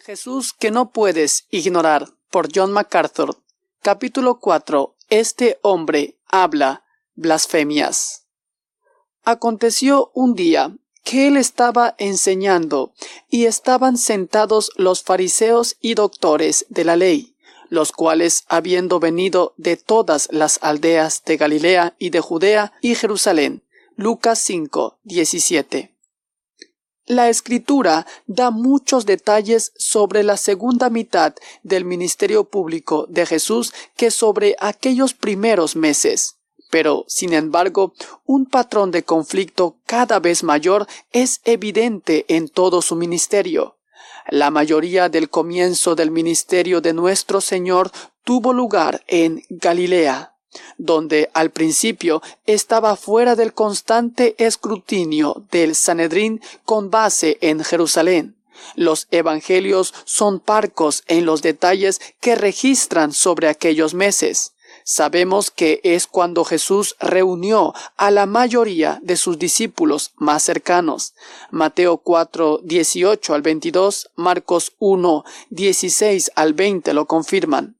Jesús que no puedes ignorar por John MacArthur. Capítulo 4. Este hombre habla blasfemias. Aconteció un día que él estaba enseñando y estaban sentados los fariseos y doctores de la ley, los cuales, habiendo venido de todas las aldeas de Galilea y de Judea y Jerusalén, Lucas 5, 17. La escritura da muchos detalles sobre la segunda mitad del ministerio público de Jesús que sobre aquellos primeros meses. Pero, sin embargo, un patrón de conflicto cada vez mayor es evidente en todo su ministerio. La mayoría del comienzo del ministerio de nuestro Señor tuvo lugar en Galilea donde al principio estaba fuera del constante escrutinio del Sanedrín con base en Jerusalén. Los evangelios son parcos en los detalles que registran sobre aquellos meses. Sabemos que es cuando Jesús reunió a la mayoría de sus discípulos más cercanos. Mateo 4, 18 al 22, Marcos 1, 16 al 20 lo confirman.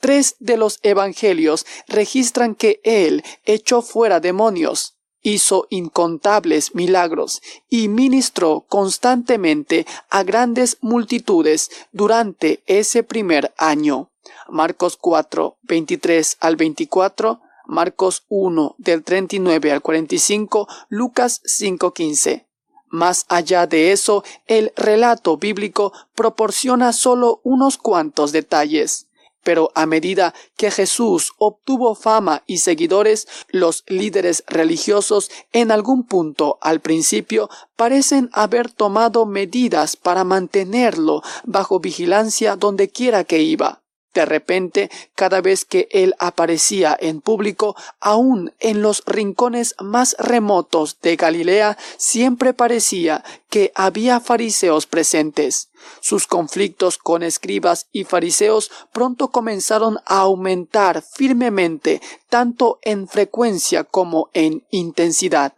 Tres de los evangelios registran que Él echó fuera demonios, hizo incontables milagros y ministró constantemente a grandes multitudes durante ese primer año. Marcos 4, 23 al 24, Marcos 1 del 39 al 45, Lucas 5, 15. Más allá de eso, el relato bíblico proporciona solo unos cuantos detalles. Pero a medida que Jesús obtuvo fama y seguidores, los líderes religiosos en algún punto al principio parecen haber tomado medidas para mantenerlo bajo vigilancia donde quiera que iba. De repente, cada vez que él aparecía en público, aun en los rincones más remotos de Galilea, siempre parecía que había fariseos presentes. Sus conflictos con escribas y fariseos pronto comenzaron a aumentar firmemente, tanto en frecuencia como en intensidad.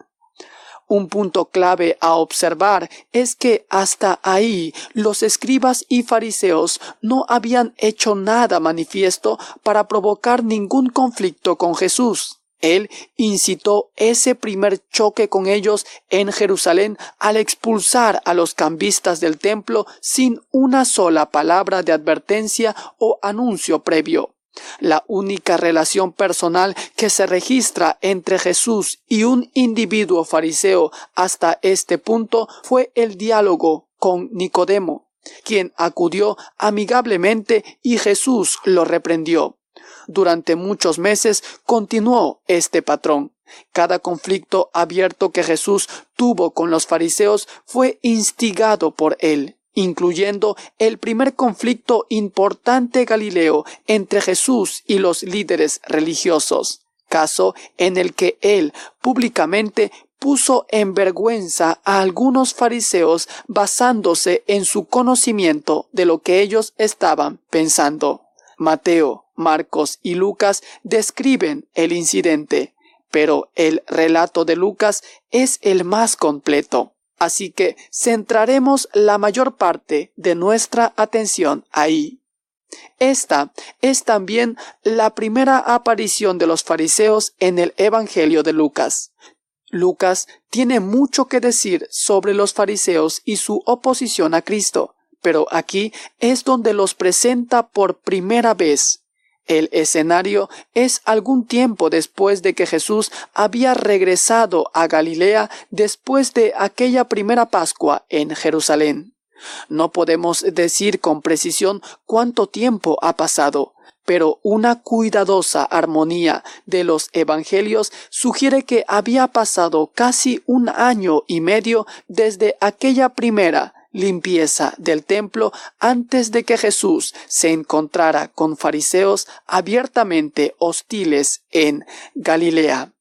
Un punto clave a observar es que hasta ahí los escribas y fariseos no habían hecho nada manifiesto para provocar ningún conflicto con Jesús. Él incitó ese primer choque con ellos en Jerusalén al expulsar a los cambistas del templo sin una sola palabra de advertencia o anuncio previo. La única relación personal que se registra entre Jesús y un individuo fariseo hasta este punto fue el diálogo con Nicodemo, quien acudió amigablemente y Jesús lo reprendió. Durante muchos meses continuó este patrón. Cada conflicto abierto que Jesús tuvo con los fariseos fue instigado por él incluyendo el primer conflicto importante galileo entre Jesús y los líderes religiosos, caso en el que él públicamente puso en vergüenza a algunos fariseos basándose en su conocimiento de lo que ellos estaban pensando. Mateo, Marcos y Lucas describen el incidente, pero el relato de Lucas es el más completo. Así que centraremos la mayor parte de nuestra atención ahí. Esta es también la primera aparición de los fariseos en el Evangelio de Lucas. Lucas tiene mucho que decir sobre los fariseos y su oposición a Cristo, pero aquí es donde los presenta por primera vez. El escenario es algún tiempo después de que Jesús había regresado a Galilea después de aquella primera Pascua en Jerusalén. No podemos decir con precisión cuánto tiempo ha pasado, pero una cuidadosa armonía de los evangelios sugiere que había pasado casi un año y medio desde aquella primera limpieza del templo antes de que Jesús se encontrara con fariseos abiertamente hostiles en Galilea.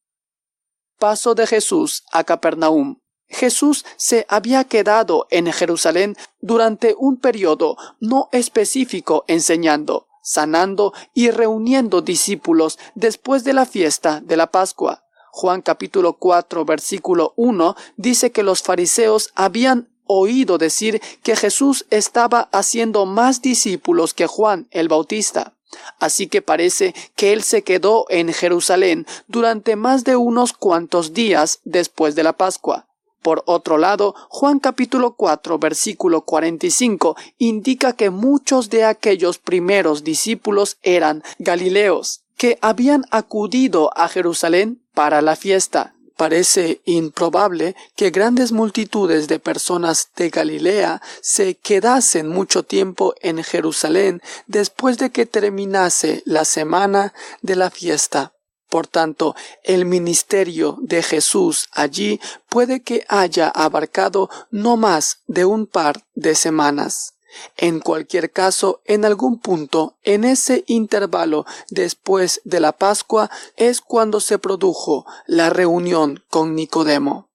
Paso de Jesús a Capernaum. Jesús se había quedado en Jerusalén durante un periodo no específico enseñando, sanando y reuniendo discípulos después de la fiesta de la Pascua. Juan capítulo 4 versículo 1 dice que los fariseos habían oído decir que Jesús estaba haciendo más discípulos que Juan el Bautista. Así que parece que él se quedó en Jerusalén durante más de unos cuantos días después de la Pascua. Por otro lado, Juan capítulo 4 versículo 45 indica que muchos de aquellos primeros discípulos eran galileos, que habían acudido a Jerusalén para la fiesta. Parece improbable que grandes multitudes de personas de Galilea se quedasen mucho tiempo en Jerusalén después de que terminase la semana de la fiesta. Por tanto, el ministerio de Jesús allí puede que haya abarcado no más de un par de semanas. En cualquier caso, en algún punto, en ese intervalo después de la Pascua, es cuando se produjo la reunión con Nicodemo.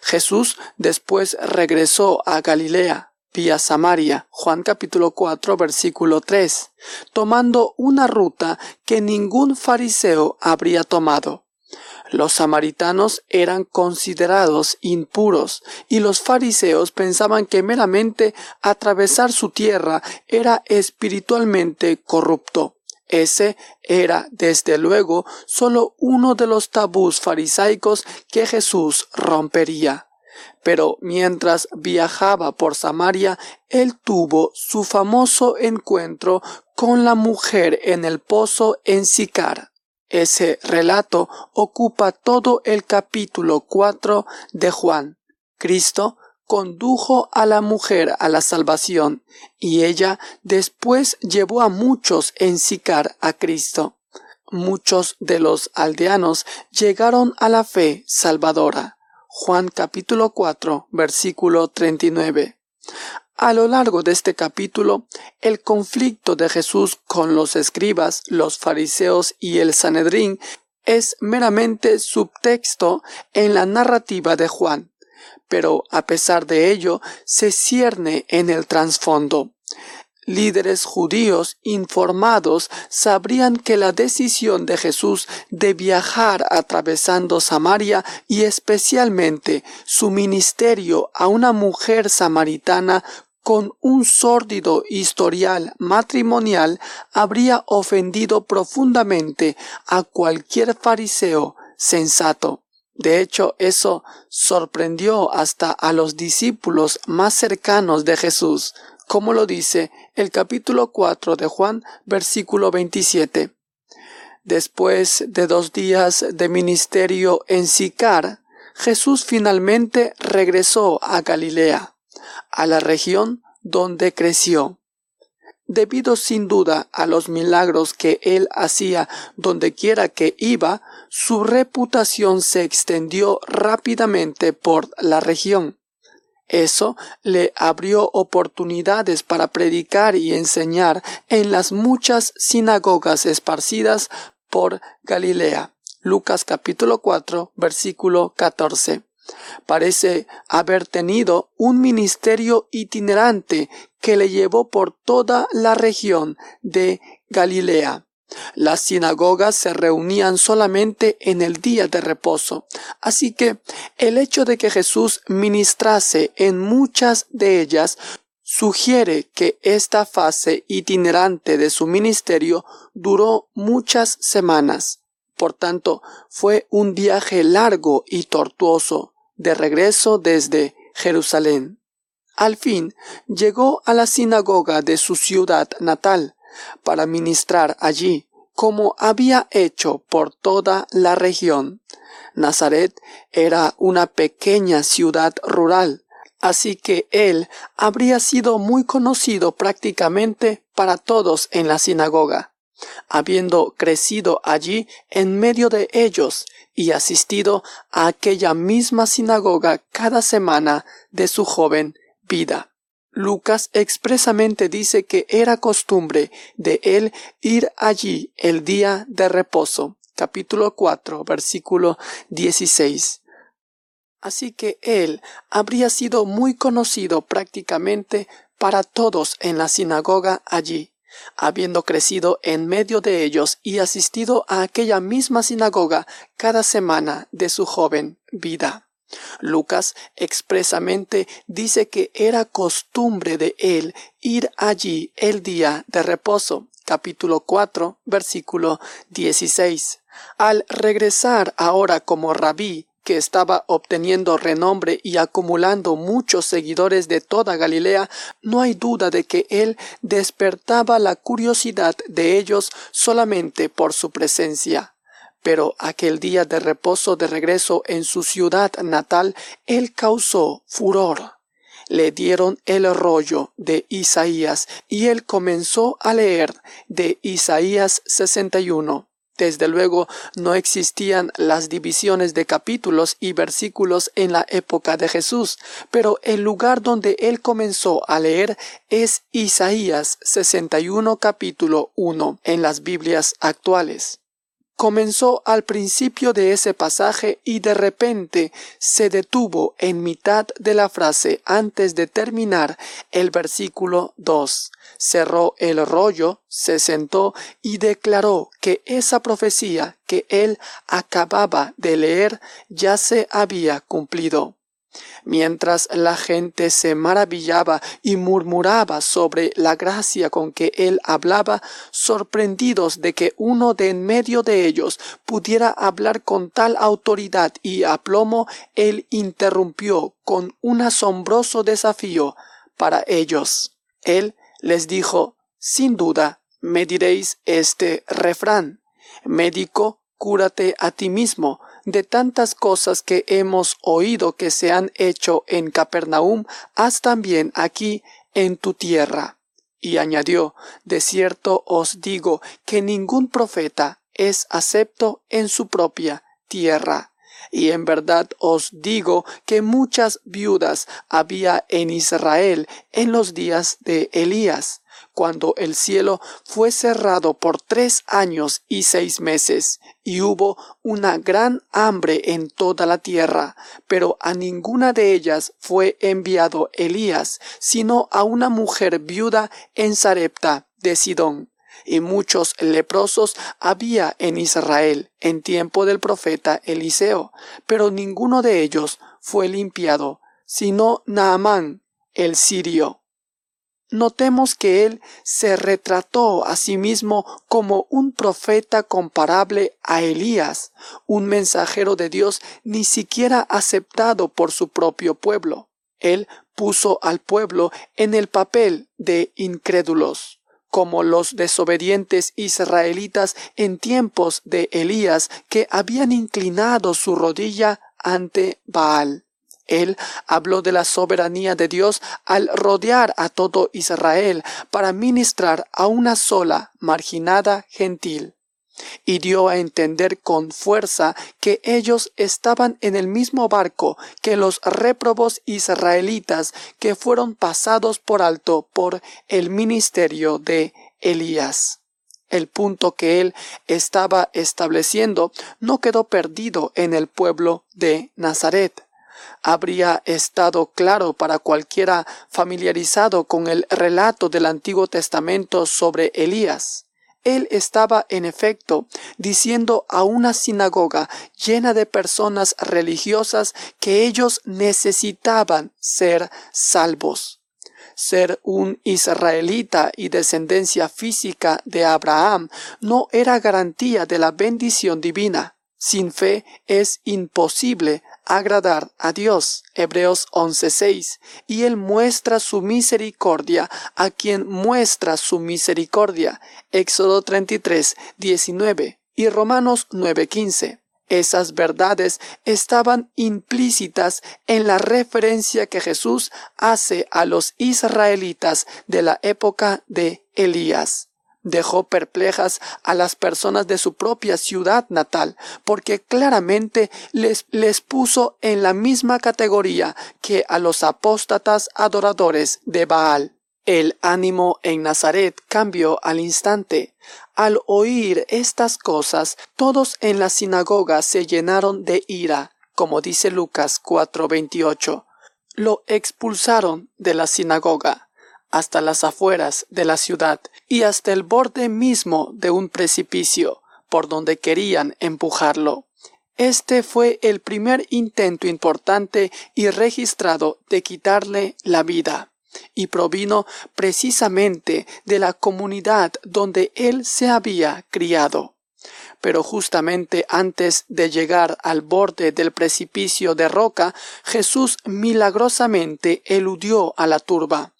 Jesús después regresó a Galilea, vía Samaria, Juan capítulo 4 versículo 3, tomando una ruta que ningún fariseo habría tomado. Los samaritanos eran considerados impuros y los fariseos pensaban que meramente atravesar su tierra era espiritualmente corrupto. Ese era, desde luego, solo uno de los tabús farisaicos que Jesús rompería. Pero mientras viajaba por Samaria, él tuvo su famoso encuentro con la mujer en el pozo en Sicar. Ese relato ocupa todo el capítulo 4 de Juan. Cristo condujo a la mujer a la salvación y ella después llevó a muchos en Sicar a Cristo. Muchos de los aldeanos llegaron a la fe salvadora. Juan capítulo 4 versículo 39. A lo largo de este capítulo, el conflicto de Jesús con los escribas, los fariseos y el Sanedrín es meramente subtexto en la narrativa de Juan, pero a pesar de ello se cierne en el trasfondo líderes judíos informados sabrían que la decisión de Jesús de viajar atravesando Samaria y especialmente su ministerio a una mujer samaritana con un sórdido historial matrimonial habría ofendido profundamente a cualquier fariseo sensato. De hecho, eso sorprendió hasta a los discípulos más cercanos de Jesús como lo dice el capítulo 4 de Juan, versículo 27. Después de dos días de ministerio en Sicar, Jesús finalmente regresó a Galilea, a la región donde creció. Debido sin duda a los milagros que él hacía dondequiera que iba, su reputación se extendió rápidamente por la región. Eso le abrió oportunidades para predicar y enseñar en las muchas sinagogas esparcidas por Galilea. Lucas capítulo 4 versículo 14. Parece haber tenido un ministerio itinerante que le llevó por toda la región de Galilea. Las sinagogas se reunían solamente en el día de reposo, así que el hecho de que Jesús ministrase en muchas de ellas sugiere que esta fase itinerante de su ministerio duró muchas semanas. Por tanto, fue un viaje largo y tortuoso de regreso desde Jerusalén. Al fin llegó a la sinagoga de su ciudad natal, para ministrar allí, como había hecho por toda la región. Nazaret era una pequeña ciudad rural, así que él habría sido muy conocido prácticamente para todos en la sinagoga, habiendo crecido allí en medio de ellos y asistido a aquella misma sinagoga cada semana de su joven vida. Lucas expresamente dice que era costumbre de él ir allí el día de reposo. Capítulo 4, versículo 16. Así que él habría sido muy conocido prácticamente para todos en la sinagoga allí, habiendo crecido en medio de ellos y asistido a aquella misma sinagoga cada semana de su joven vida. Lucas expresamente dice que era costumbre de él ir allí el día de reposo. Capítulo 4, versículo 16. Al regresar ahora como rabí, que estaba obteniendo renombre y acumulando muchos seguidores de toda Galilea, no hay duda de que él despertaba la curiosidad de ellos solamente por su presencia. Pero aquel día de reposo de regreso en su ciudad natal, él causó furor. Le dieron el rollo de Isaías y él comenzó a leer de Isaías 61. Desde luego no existían las divisiones de capítulos y versículos en la época de Jesús, pero el lugar donde él comenzó a leer es Isaías 61 capítulo 1 en las Biblias actuales comenzó al principio de ese pasaje y de repente se detuvo en mitad de la frase antes de terminar el versículo 2. Cerró el rollo, se sentó y declaró que esa profecía que él acababa de leer ya se había cumplido. Mientras la gente se maravillaba y murmuraba sobre la gracia con que él hablaba, sorprendidos de que uno de en medio de ellos pudiera hablar con tal autoridad y aplomo, él interrumpió con un asombroso desafío para ellos. Él les dijo, sin duda, me diréis este refrán, médico, cúrate a ti mismo, de tantas cosas que hemos oído que se han hecho en Capernaum, haz también aquí en tu tierra. Y añadió, de cierto os digo que ningún profeta es acepto en su propia tierra. Y en verdad os digo que muchas viudas había en Israel en los días de Elías, cuando el cielo fue cerrado por tres años y seis meses, y hubo una gran hambre en toda la tierra, pero a ninguna de ellas fue enviado Elías, sino a una mujer viuda en Sarepta de Sidón. Y muchos leprosos había en Israel en tiempo del profeta Eliseo, pero ninguno de ellos fue limpiado, sino Naamán, el sirio notemos que él se retrató a sí mismo como un profeta comparable a Elías, un mensajero de Dios ni siquiera aceptado por su propio pueblo. Él puso al pueblo en el papel de incrédulos como los desobedientes israelitas en tiempos de Elías que habían inclinado su rodilla ante Baal. Él habló de la soberanía de Dios al rodear a todo Israel para ministrar a una sola marginada gentil y dio a entender con fuerza que ellos estaban en el mismo barco que los réprobos israelitas que fueron pasados por alto por el ministerio de Elías. El punto que él estaba estableciendo no quedó perdido en el pueblo de Nazaret habría estado claro para cualquiera familiarizado con el relato del Antiguo Testamento sobre Elías. Él estaba, en efecto, diciendo a una sinagoga llena de personas religiosas que ellos necesitaban ser salvos. Ser un israelita y descendencia física de Abraham no era garantía de la bendición divina. Sin fe es imposible agradar a Dios. Hebreos 11:6. Y Él muestra su misericordia a quien muestra su misericordia. Éxodo 33, 19 y Romanos 9:15. Esas verdades estaban implícitas en la referencia que Jesús hace a los israelitas de la época de Elías dejó perplejas a las personas de su propia ciudad natal, porque claramente les, les puso en la misma categoría que a los apóstatas adoradores de Baal. El ánimo en Nazaret cambió al instante. Al oír estas cosas, todos en la sinagoga se llenaron de ira, como dice Lucas 4:28. Lo expulsaron de la sinagoga hasta las afueras de la ciudad y hasta el borde mismo de un precipicio por donde querían empujarlo. Este fue el primer intento importante y registrado de quitarle la vida, y provino precisamente de la comunidad donde él se había criado. Pero justamente antes de llegar al borde del precipicio de roca, Jesús milagrosamente eludió a la turba.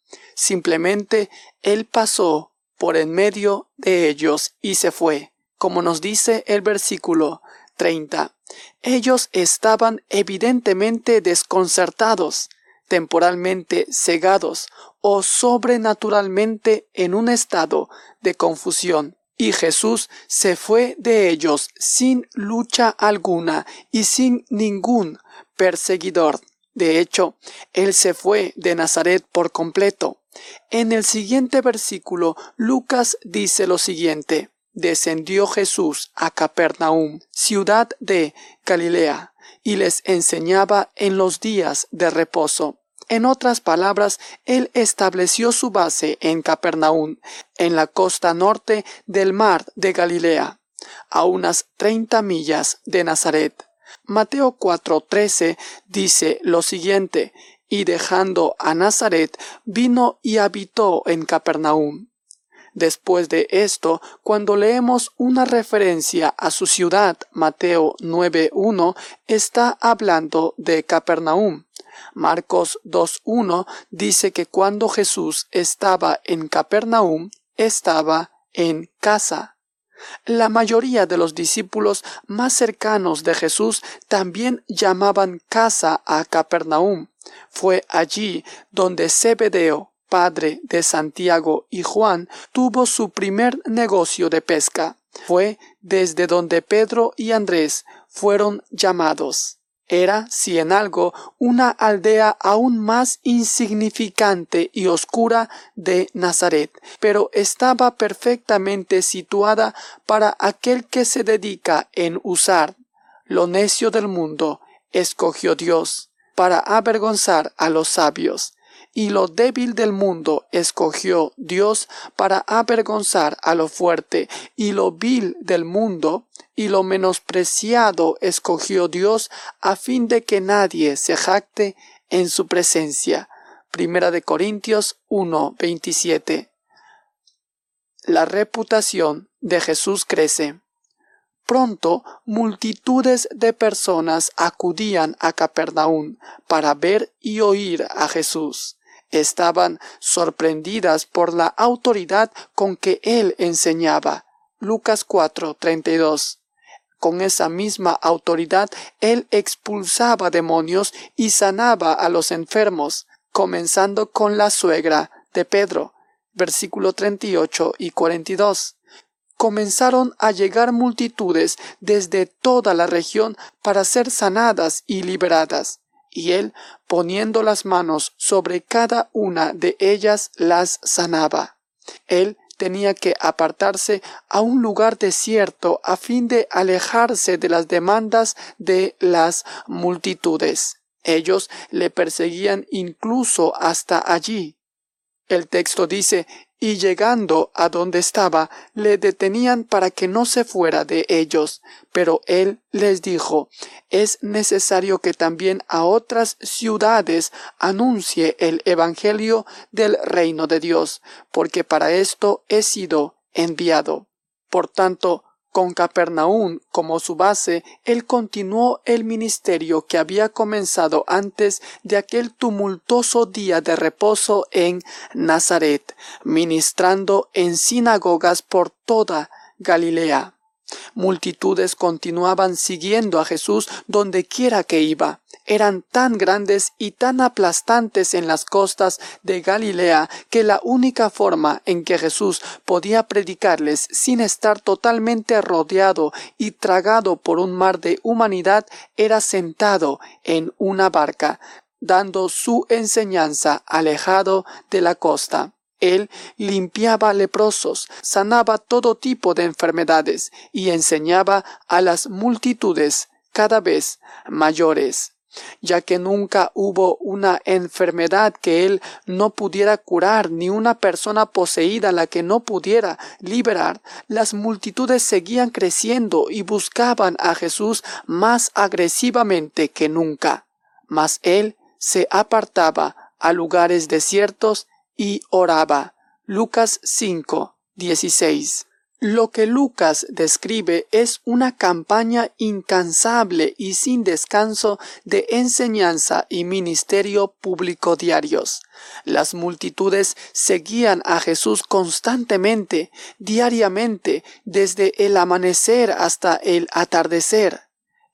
Simplemente él pasó por en medio de ellos y se fue, como nos dice el versículo 30. Ellos estaban evidentemente desconcertados, temporalmente cegados o sobrenaturalmente en un estado de confusión. Y Jesús se fue de ellos sin lucha alguna y sin ningún perseguidor. De hecho, Él se fue de Nazaret por completo. En el siguiente versículo, Lucas dice lo siguiente descendió Jesús a Capernaum, ciudad de Galilea, y les enseñaba en los días de reposo. En otras palabras, él estableció su base en Capernaum, en la costa norte del mar de Galilea, a unas treinta millas de Nazaret. Mateo 4:13 dice lo siguiente, y dejando a Nazaret, vino y habitó en Capernaum. Después de esto, cuando leemos una referencia a su ciudad, Mateo 9.1, está hablando de Capernaum. Marcos 2.1 dice que cuando Jesús estaba en Capernaum, estaba en casa. La mayoría de los discípulos más cercanos de Jesús también llamaban casa a Capernaum. Fue allí donde Zebedeo, padre de Santiago y Juan, tuvo su primer negocio de pesca. Fue desde donde Pedro y Andrés fueron llamados. Era, si en algo, una aldea aún más insignificante y oscura de Nazaret, pero estaba perfectamente situada para aquel que se dedica en usar lo necio del mundo, escogió Dios, para avergonzar a los sabios y lo débil del mundo escogió Dios para avergonzar a lo fuerte, y lo vil del mundo y lo menospreciado escogió Dios a fin de que nadie se jacte en su presencia. Primera de Corintios 1, 27. La reputación de Jesús crece. Pronto multitudes de personas acudían a Capernaum para ver y oír a Jesús estaban sorprendidas por la autoridad con que él enseñaba. Lucas 4:32. Con esa misma autoridad él expulsaba demonios y sanaba a los enfermos, comenzando con la suegra de Pedro. Versículo 38 y 42 comenzaron a llegar multitudes desde toda la región para ser sanadas y liberadas y él, poniendo las manos sobre cada una de ellas, las sanaba. Él tenía que apartarse a un lugar desierto a fin de alejarse de las demandas de las multitudes. Ellos le perseguían incluso hasta allí. El texto dice y llegando a donde estaba, le detenían para que no se fuera de ellos. Pero él les dijo, es necesario que también a otras ciudades anuncie el Evangelio del reino de Dios, porque para esto he sido enviado. Por tanto, con Capernaum como su base, él continuó el ministerio que había comenzado antes de aquel tumultuoso día de reposo en Nazaret, ministrando en sinagogas por toda Galilea. Multitudes continuaban siguiendo a Jesús donde quiera que iba. Eran tan grandes y tan aplastantes en las costas de Galilea que la única forma en que Jesús podía predicarles sin estar totalmente rodeado y tragado por un mar de humanidad era sentado en una barca, dando su enseñanza alejado de la costa. Él limpiaba leprosos, sanaba todo tipo de enfermedades y enseñaba a las multitudes cada vez mayores. Ya que nunca hubo una enfermedad que él no pudiera curar, ni una persona poseída la que no pudiera liberar, las multitudes seguían creciendo y buscaban a Jesús más agresivamente que nunca. Mas él se apartaba a lugares desiertos y oraba. Lucas 5, 16. Lo que Lucas describe es una campaña incansable y sin descanso de enseñanza y ministerio público diarios. Las multitudes seguían a Jesús constantemente, diariamente, desde el amanecer hasta el atardecer.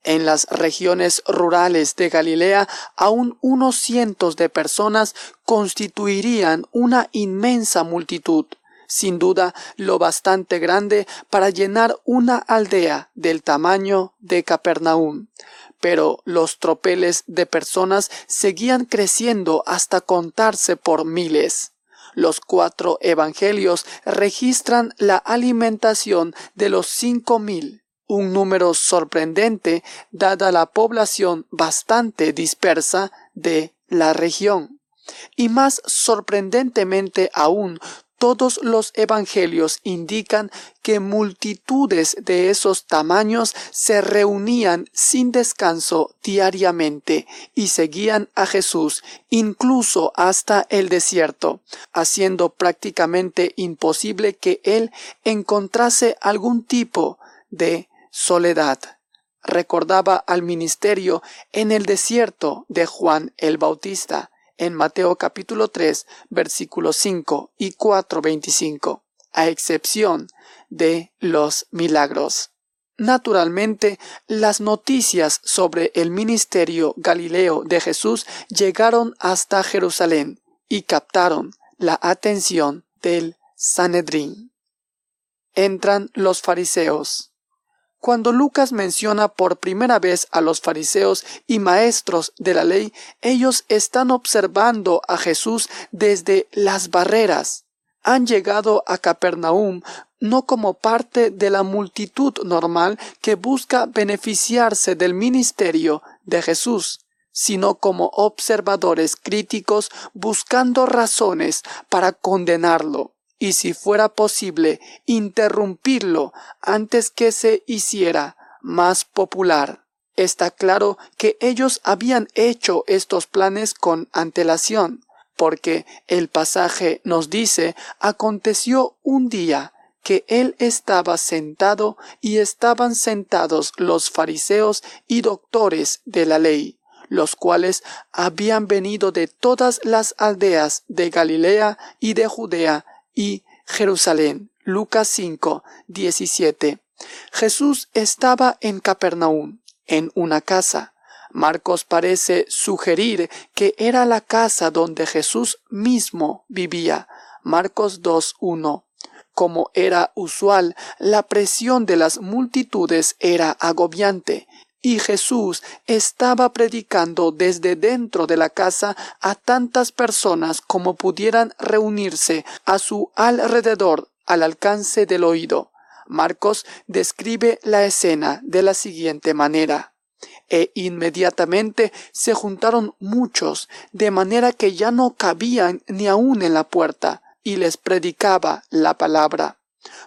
En las regiones rurales de Galilea, aún unos cientos de personas constituirían una inmensa multitud sin duda lo bastante grande para llenar una aldea del tamaño de Capernaum. Pero los tropeles de personas seguían creciendo hasta contarse por miles. Los cuatro evangelios registran la alimentación de los cinco mil, un número sorprendente dada la población bastante dispersa de la región. Y más sorprendentemente aún, todos los evangelios indican que multitudes de esos tamaños se reunían sin descanso diariamente y seguían a Jesús incluso hasta el desierto, haciendo prácticamente imposible que él encontrase algún tipo de soledad. Recordaba al ministerio en el desierto de Juan el Bautista, en Mateo capítulo 3 versículos 5 y 4 25, a excepción de los milagros. Naturalmente, las noticias sobre el ministerio galileo de Jesús llegaron hasta Jerusalén y captaron la atención del Sanedrín. Entran los fariseos. Cuando Lucas menciona por primera vez a los fariseos y maestros de la ley, ellos están observando a Jesús desde las barreras. Han llegado a Capernaum no como parte de la multitud normal que busca beneficiarse del ministerio de Jesús, sino como observadores críticos buscando razones para condenarlo y si fuera posible interrumpirlo antes que se hiciera más popular. Está claro que ellos habían hecho estos planes con antelación, porque el pasaje nos dice aconteció un día que él estaba sentado y estaban sentados los fariseos y doctores de la ley, los cuales habían venido de todas las aldeas de Galilea y de Judea y Jerusalén. Lucas 5, 17. Jesús estaba en Capernaum, en una casa. Marcos parece sugerir que era la casa donde Jesús mismo vivía. Marcos 1. Como era usual, la presión de las multitudes era agobiante y Jesús estaba predicando desde dentro de la casa a tantas personas como pudieran reunirse a su alrededor al alcance del oído. Marcos describe la escena de la siguiente manera. E inmediatamente se juntaron muchos, de manera que ya no cabían ni aun en la puerta, y les predicaba la palabra.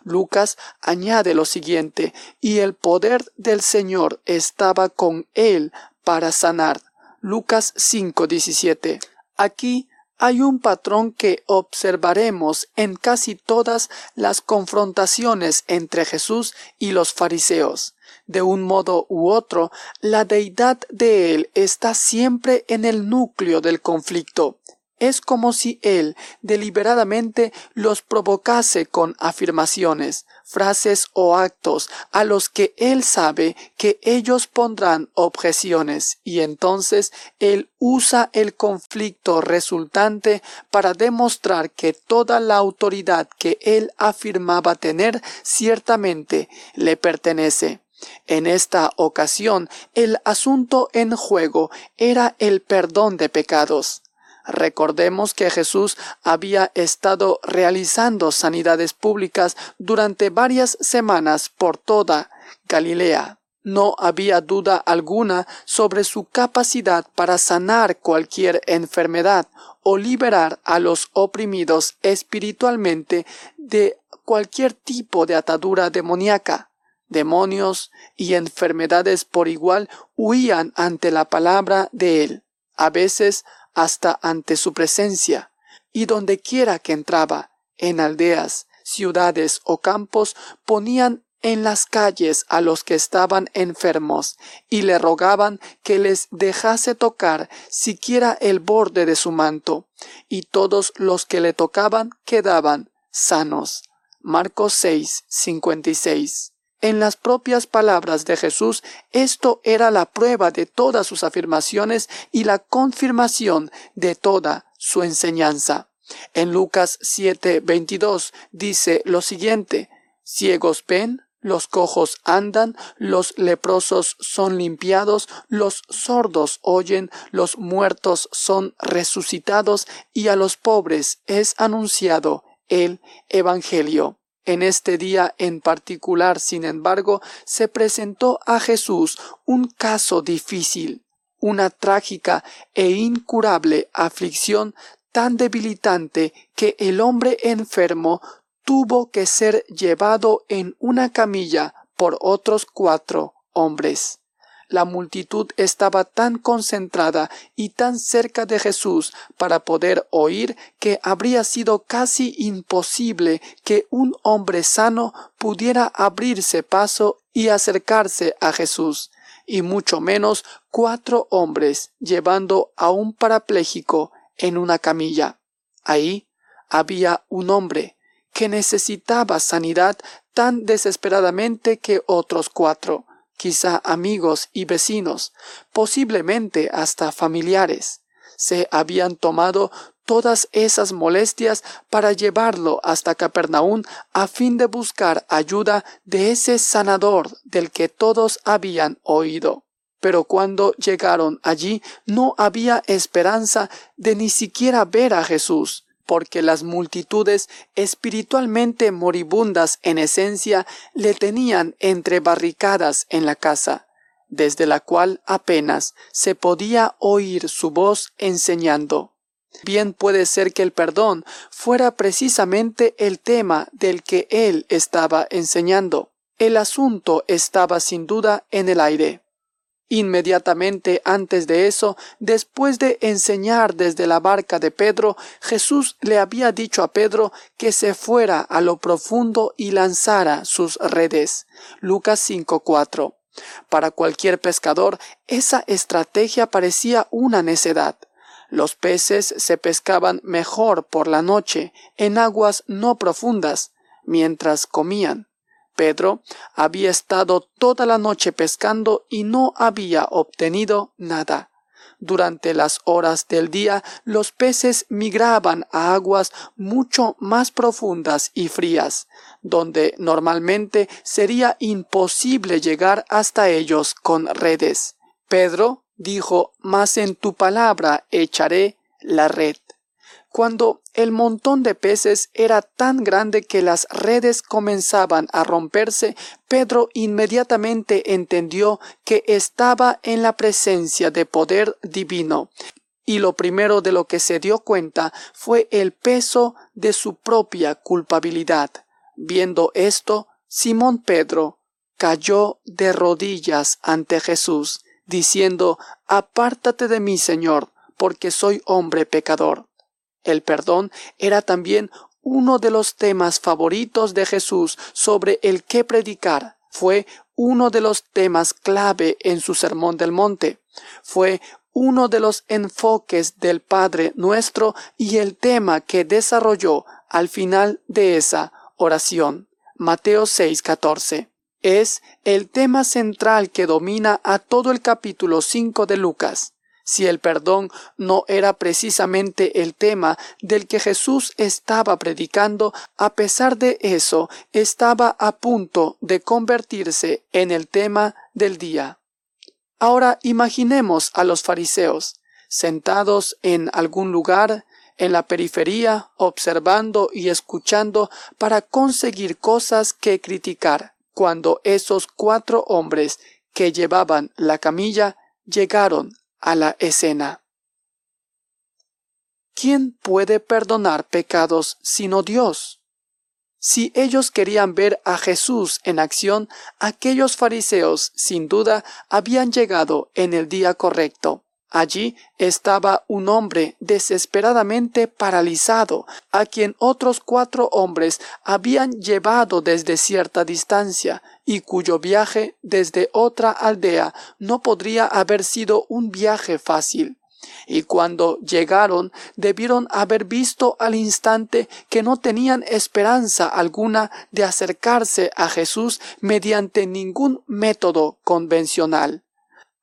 Lucas añade lo siguiente, y el poder del Señor estaba con él para sanar. Lucas 5:17. Aquí hay un patrón que observaremos en casi todas las confrontaciones entre Jesús y los fariseos. De un modo u otro, la deidad de él está siempre en el núcleo del conflicto es como si él deliberadamente los provocase con afirmaciones, frases o actos a los que él sabe que ellos pondrán objeciones y entonces él usa el conflicto resultante para demostrar que toda la autoridad que él afirmaba tener ciertamente le pertenece. En esta ocasión el asunto en juego era el perdón de pecados. Recordemos que Jesús había estado realizando sanidades públicas durante varias semanas por toda Galilea. No había duda alguna sobre su capacidad para sanar cualquier enfermedad o liberar a los oprimidos espiritualmente de cualquier tipo de atadura demoníaca. Demonios y enfermedades por igual huían ante la palabra de él, a veces hasta ante su presencia, y donde quiera que entraba, en aldeas, ciudades o campos, ponían en las calles a los que estaban enfermos y le rogaban que les dejase tocar siquiera el borde de su manto, y todos los que le tocaban quedaban sanos. Marcos 6, 56. En las propias palabras de Jesús, esto era la prueba de todas sus afirmaciones y la confirmación de toda su enseñanza. En Lucas 7, 22 dice lo siguiente, ciegos ven, los cojos andan, los leprosos son limpiados, los sordos oyen, los muertos son resucitados y a los pobres es anunciado el Evangelio. En este día en particular, sin embargo, se presentó a Jesús un caso difícil, una trágica e incurable aflicción tan debilitante que el hombre enfermo tuvo que ser llevado en una camilla por otros cuatro hombres. La multitud estaba tan concentrada y tan cerca de Jesús para poder oír que habría sido casi imposible que un hombre sano pudiera abrirse paso y acercarse a Jesús, y mucho menos cuatro hombres llevando a un parapléjico en una camilla. Ahí había un hombre que necesitaba sanidad tan desesperadamente que otros cuatro, quizá amigos y vecinos, posiblemente hasta familiares, se habían tomado todas esas molestias para llevarlo hasta Capernaum a fin de buscar ayuda de ese sanador del que todos habían oído. Pero cuando llegaron allí no había esperanza de ni siquiera ver a Jesús, porque las multitudes espiritualmente moribundas en esencia le tenían entre barricadas en la casa, desde la cual apenas se podía oír su voz enseñando. Bien puede ser que el perdón fuera precisamente el tema del que él estaba enseñando. El asunto estaba sin duda en el aire. Inmediatamente antes de eso, después de enseñar desde la barca de Pedro, Jesús le había dicho a Pedro que se fuera a lo profundo y lanzara sus redes. Lucas 5:4. Para cualquier pescador, esa estrategia parecía una necedad. Los peces se pescaban mejor por la noche, en aguas no profundas, mientras comían. Pedro había estado toda la noche pescando y no había obtenido nada. Durante las horas del día los peces migraban a aguas mucho más profundas y frías, donde normalmente sería imposible llegar hasta ellos con redes. Pedro dijo, Mas en tu palabra echaré la red cuando el montón de peces era tan grande que las redes comenzaban a romperse, Pedro inmediatamente entendió que estaba en la presencia de poder divino. Y lo primero de lo que se dio cuenta fue el peso de su propia culpabilidad. Viendo esto, Simón Pedro cayó de rodillas ante Jesús, diciendo, Apártate de mí, Señor, porque soy hombre pecador. El perdón era también uno de los temas favoritos de Jesús sobre el que predicar. Fue uno de los temas clave en su Sermón del Monte. Fue uno de los enfoques del Padre nuestro y el tema que desarrolló al final de esa oración. Mateo 6:14. Es el tema central que domina a todo el capítulo 5 de Lucas si el perdón no era precisamente el tema del que Jesús estaba predicando, a pesar de eso estaba a punto de convertirse en el tema del día. Ahora imaginemos a los fariseos, sentados en algún lugar, en la periferia, observando y escuchando para conseguir cosas que criticar, cuando esos cuatro hombres que llevaban la camilla llegaron a la escena. ¿Quién puede perdonar pecados sino Dios? Si ellos querían ver a Jesús en acción, aquellos fariseos sin duda habían llegado en el día correcto. Allí estaba un hombre desesperadamente paralizado, a quien otros cuatro hombres habían llevado desde cierta distancia, y cuyo viaje desde otra aldea no podría haber sido un viaje fácil y cuando llegaron debieron haber visto al instante que no tenían esperanza alguna de acercarse a Jesús mediante ningún método convencional.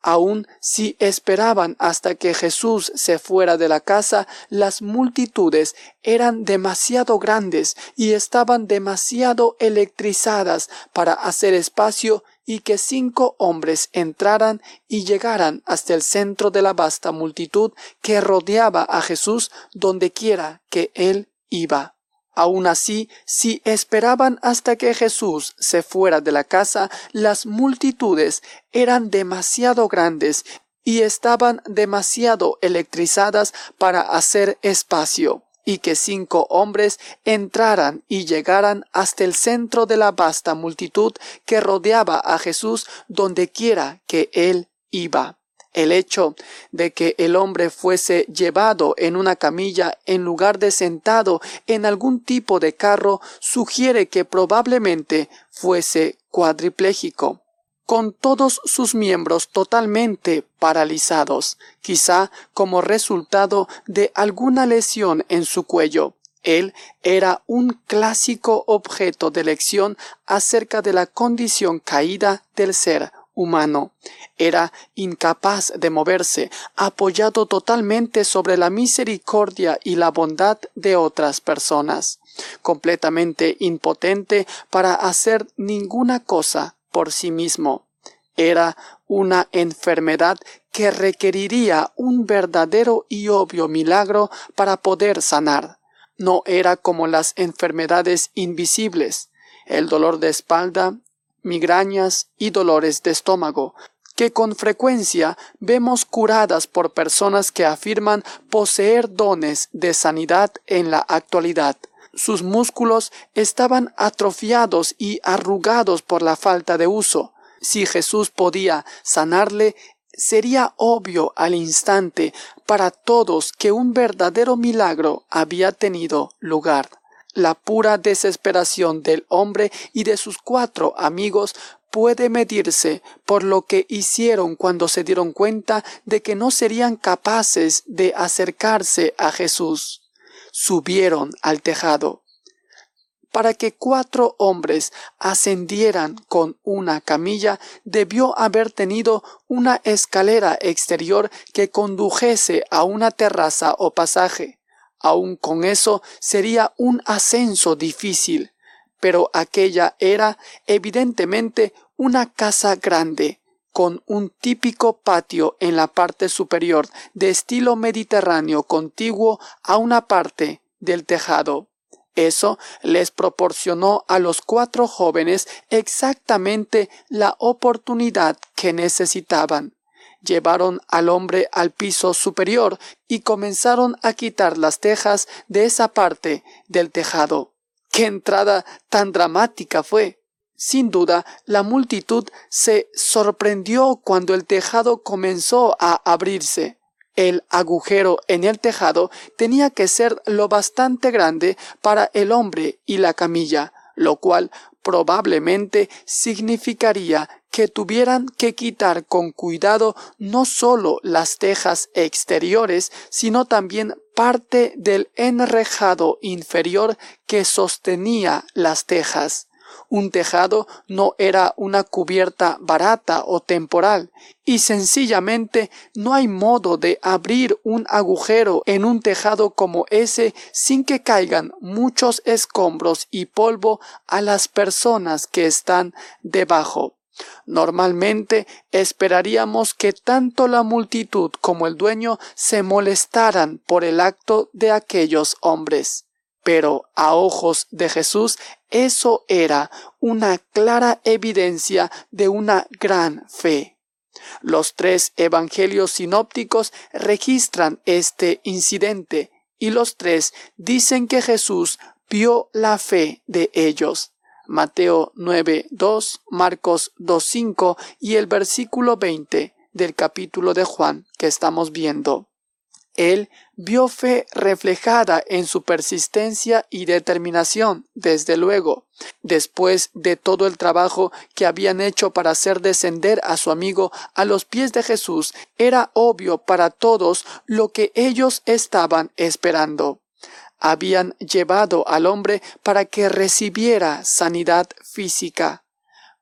Aun si esperaban hasta que Jesús se fuera de la casa, las multitudes eran demasiado grandes y estaban demasiado electrizadas para hacer espacio y que cinco hombres entraran y llegaran hasta el centro de la vasta multitud que rodeaba a Jesús donde quiera que él iba. Aun así, si esperaban hasta que Jesús se fuera de la casa, las multitudes eran demasiado grandes y estaban demasiado electrizadas para hacer espacio y que cinco hombres entraran y llegaran hasta el centro de la vasta multitud que rodeaba a Jesús donde quiera que él iba. El hecho de que el hombre fuese llevado en una camilla en lugar de sentado en algún tipo de carro sugiere que probablemente fuese cuadripléjico con todos sus miembros totalmente paralizados, quizá como resultado de alguna lesión en su cuello. Él era un clásico objeto de lección acerca de la condición caída del ser humano. Era incapaz de moverse, apoyado totalmente sobre la misericordia y la bondad de otras personas, completamente impotente para hacer ninguna cosa por sí mismo. Era una enfermedad que requeriría un verdadero y obvio milagro para poder sanar. No era como las enfermedades invisibles, el dolor de espalda, migrañas y dolores de estómago, que con frecuencia vemos curadas por personas que afirman poseer dones de sanidad en la actualidad sus músculos estaban atrofiados y arrugados por la falta de uso. Si Jesús podía sanarle, sería obvio al instante para todos que un verdadero milagro había tenido lugar. La pura desesperación del hombre y de sus cuatro amigos puede medirse por lo que hicieron cuando se dieron cuenta de que no serían capaces de acercarse a Jesús subieron al tejado. Para que cuatro hombres ascendieran con una camilla, debió haber tenido una escalera exterior que condujese a una terraza o pasaje. Aun con eso sería un ascenso difícil, pero aquella era evidentemente una casa grande, con un típico patio en la parte superior de estilo mediterráneo contiguo a una parte del tejado. Eso les proporcionó a los cuatro jóvenes exactamente la oportunidad que necesitaban. Llevaron al hombre al piso superior y comenzaron a quitar las tejas de esa parte del tejado. ¡Qué entrada tan dramática fue! Sin duda, la multitud se sorprendió cuando el tejado comenzó a abrirse. El agujero en el tejado tenía que ser lo bastante grande para el hombre y la camilla, lo cual probablemente significaría que tuvieran que quitar con cuidado no sólo las tejas exteriores, sino también parte del enrejado inferior que sostenía las tejas. Un tejado no era una cubierta barata o temporal, y sencillamente no hay modo de abrir un agujero en un tejado como ese sin que caigan muchos escombros y polvo a las personas que están debajo. Normalmente esperaríamos que tanto la multitud como el dueño se molestaran por el acto de aquellos hombres. pero a ojos de Jesús eso era una clara evidencia de una gran fe. Los tres evangelios sinópticos registran este incidente y los tres dicen que Jesús vio la fe de ellos. Mateo 9.2, Marcos 2.5 y el versículo 20 del capítulo de Juan que estamos viendo. Él vio fe reflejada en su persistencia y determinación, desde luego. Después de todo el trabajo que habían hecho para hacer descender a su amigo a los pies de Jesús, era obvio para todos lo que ellos estaban esperando. Habían llevado al hombre para que recibiera sanidad física.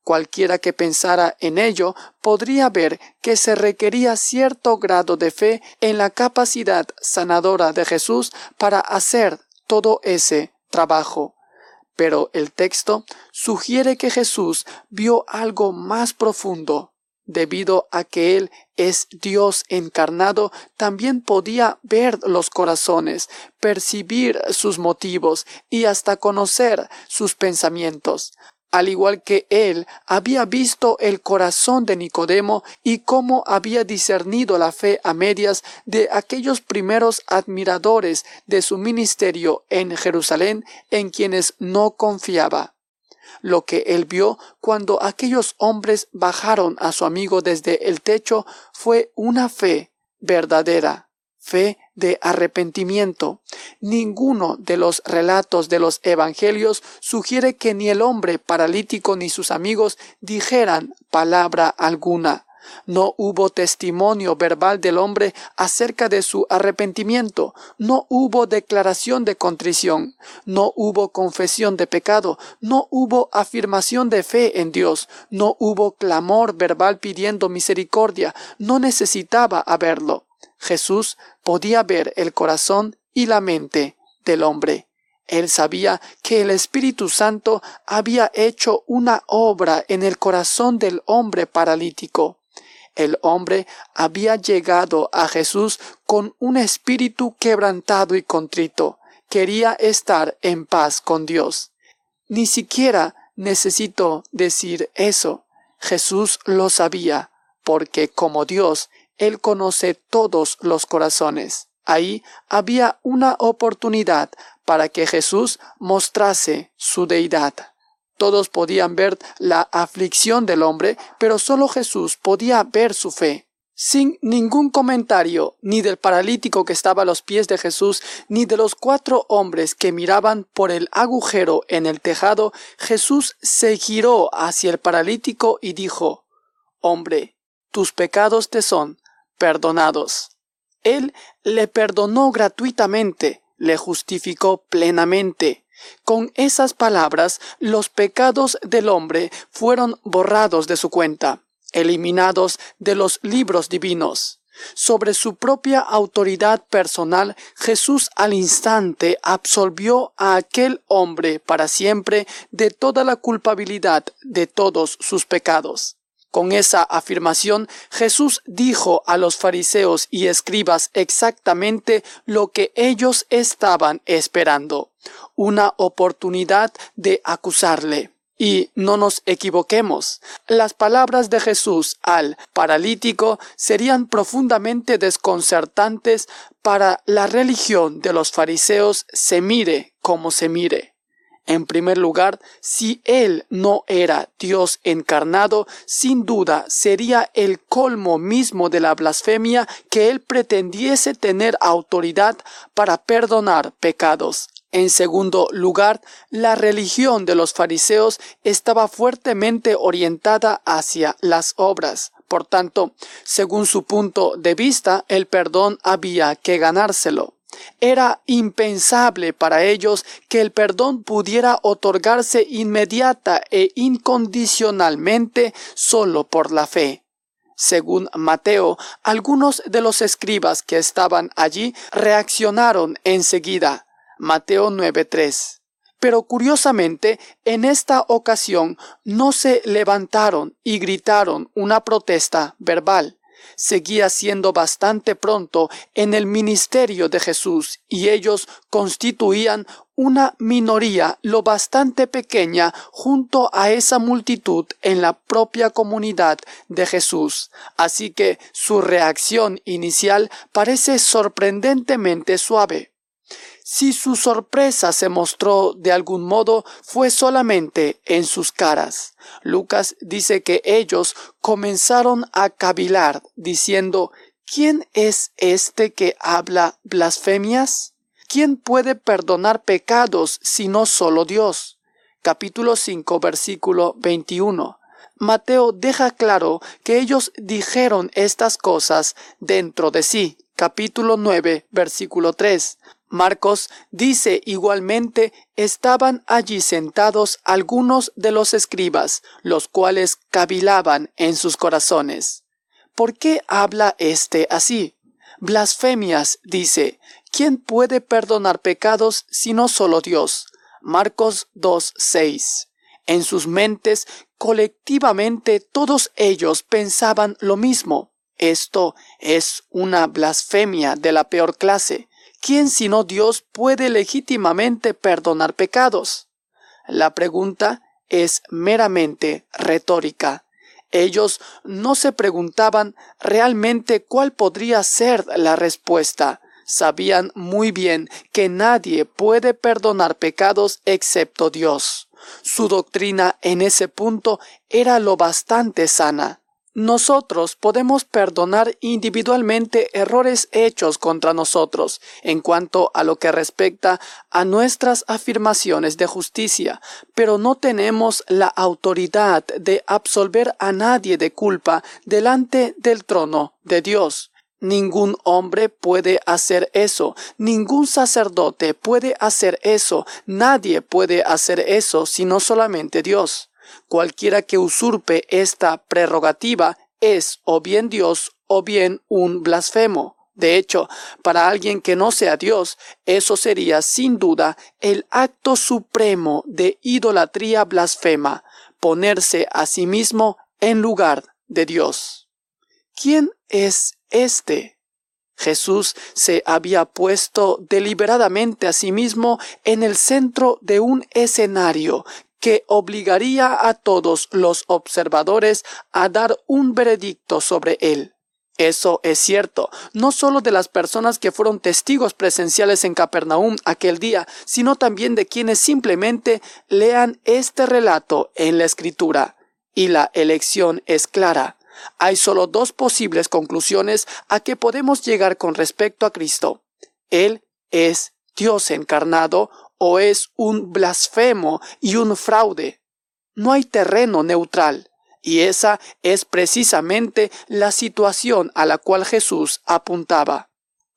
Cualquiera que pensara en ello podría ver que se requería cierto grado de fe en la capacidad sanadora de Jesús para hacer todo ese trabajo. Pero el texto sugiere que Jesús vio algo más profundo. Debido a que Él es Dios encarnado, también podía ver los corazones, percibir sus motivos y hasta conocer sus pensamientos al igual que él había visto el corazón de Nicodemo y cómo había discernido la fe a medias de aquellos primeros admiradores de su ministerio en Jerusalén en quienes no confiaba. Lo que él vio cuando aquellos hombres bajaron a su amigo desde el techo fue una fe verdadera fe de arrepentimiento. Ninguno de los relatos de los evangelios sugiere que ni el hombre paralítico ni sus amigos dijeran palabra alguna. No hubo testimonio verbal del hombre acerca de su arrepentimiento, no hubo declaración de contrición, no hubo confesión de pecado, no hubo afirmación de fe en Dios, no hubo clamor verbal pidiendo misericordia, no necesitaba haberlo. Jesús podía ver el corazón y la mente del hombre. Él sabía que el Espíritu Santo había hecho una obra en el corazón del hombre paralítico. El hombre había llegado a Jesús con un espíritu quebrantado y contrito. Quería estar en paz con Dios. Ni siquiera necesito decir eso. Jesús lo sabía, porque como Dios, él conoce todos los corazones. Ahí había una oportunidad para que Jesús mostrase su deidad. Todos podían ver la aflicción del hombre, pero solo Jesús podía ver su fe. Sin ningún comentario, ni del paralítico que estaba a los pies de Jesús, ni de los cuatro hombres que miraban por el agujero en el tejado, Jesús se giró hacia el paralítico y dijo, Hombre, tus pecados te son perdonados. Él le perdonó gratuitamente, le justificó plenamente. Con esas palabras, los pecados del hombre fueron borrados de su cuenta, eliminados de los libros divinos. Sobre su propia autoridad personal, Jesús al instante absolvió a aquel hombre para siempre de toda la culpabilidad de todos sus pecados. Con esa afirmación, Jesús dijo a los fariseos y escribas exactamente lo que ellos estaban esperando, una oportunidad de acusarle. Y no nos equivoquemos, las palabras de Jesús al paralítico serían profundamente desconcertantes para la religión de los fariseos se mire como se mire. En primer lugar, si Él no era Dios encarnado, sin duda sería el colmo mismo de la blasfemia que Él pretendiese tener autoridad para perdonar pecados. En segundo lugar, la religión de los fariseos estaba fuertemente orientada hacia las obras. Por tanto, según su punto de vista, el perdón había que ganárselo. Era impensable para ellos que el perdón pudiera otorgarse inmediata e incondicionalmente solo por la fe. Según Mateo, algunos de los escribas que estaban allí reaccionaron enseguida. Mateo 9:3. Pero curiosamente, en esta ocasión no se levantaron y gritaron una protesta verbal seguía siendo bastante pronto en el ministerio de Jesús y ellos constituían una minoría lo bastante pequeña junto a esa multitud en la propia comunidad de Jesús. Así que su reacción inicial parece sorprendentemente suave. Si su sorpresa se mostró de algún modo fue solamente en sus caras. Lucas dice que ellos comenzaron a cavilar diciendo ¿Quién es este que habla blasfemias? ¿Quién puede perdonar pecados si no solo Dios? Capítulo 5 versículo 21. Mateo deja claro que ellos dijeron estas cosas dentro de sí. Capítulo 9 versículo 3. Marcos dice igualmente estaban allí sentados algunos de los escribas, los cuales cavilaban en sus corazones. ¿Por qué habla éste así? Blasfemias, dice, ¿quién puede perdonar pecados sino solo Dios? Marcos 2.6. En sus mentes, colectivamente, todos ellos pensaban lo mismo. Esto es una blasfemia de la peor clase. ¿Quién sino Dios puede legítimamente perdonar pecados? La pregunta es meramente retórica. Ellos no se preguntaban realmente cuál podría ser la respuesta. Sabían muy bien que nadie puede perdonar pecados excepto Dios. Su doctrina en ese punto era lo bastante sana. Nosotros podemos perdonar individualmente errores hechos contra nosotros en cuanto a lo que respecta a nuestras afirmaciones de justicia, pero no tenemos la autoridad de absolver a nadie de culpa delante del trono de Dios. Ningún hombre puede hacer eso, ningún sacerdote puede hacer eso, nadie puede hacer eso sino solamente Dios. Cualquiera que usurpe esta prerrogativa es o bien Dios o bien un blasfemo. De hecho, para alguien que no sea Dios, eso sería sin duda el acto supremo de idolatría blasfema, ponerse a sí mismo en lugar de Dios. ¿Quién es este? Jesús se había puesto deliberadamente a sí mismo en el centro de un escenario que obligaría a todos los observadores a dar un veredicto sobre él. Eso es cierto, no solo de las personas que fueron testigos presenciales en Capernaum aquel día, sino también de quienes simplemente lean este relato en la escritura. Y la elección es clara. Hay solo dos posibles conclusiones a que podemos llegar con respecto a Cristo. Él es Dios encarnado o es un blasfemo y un fraude. No hay terreno neutral. Y esa es precisamente la situación a la cual Jesús apuntaba.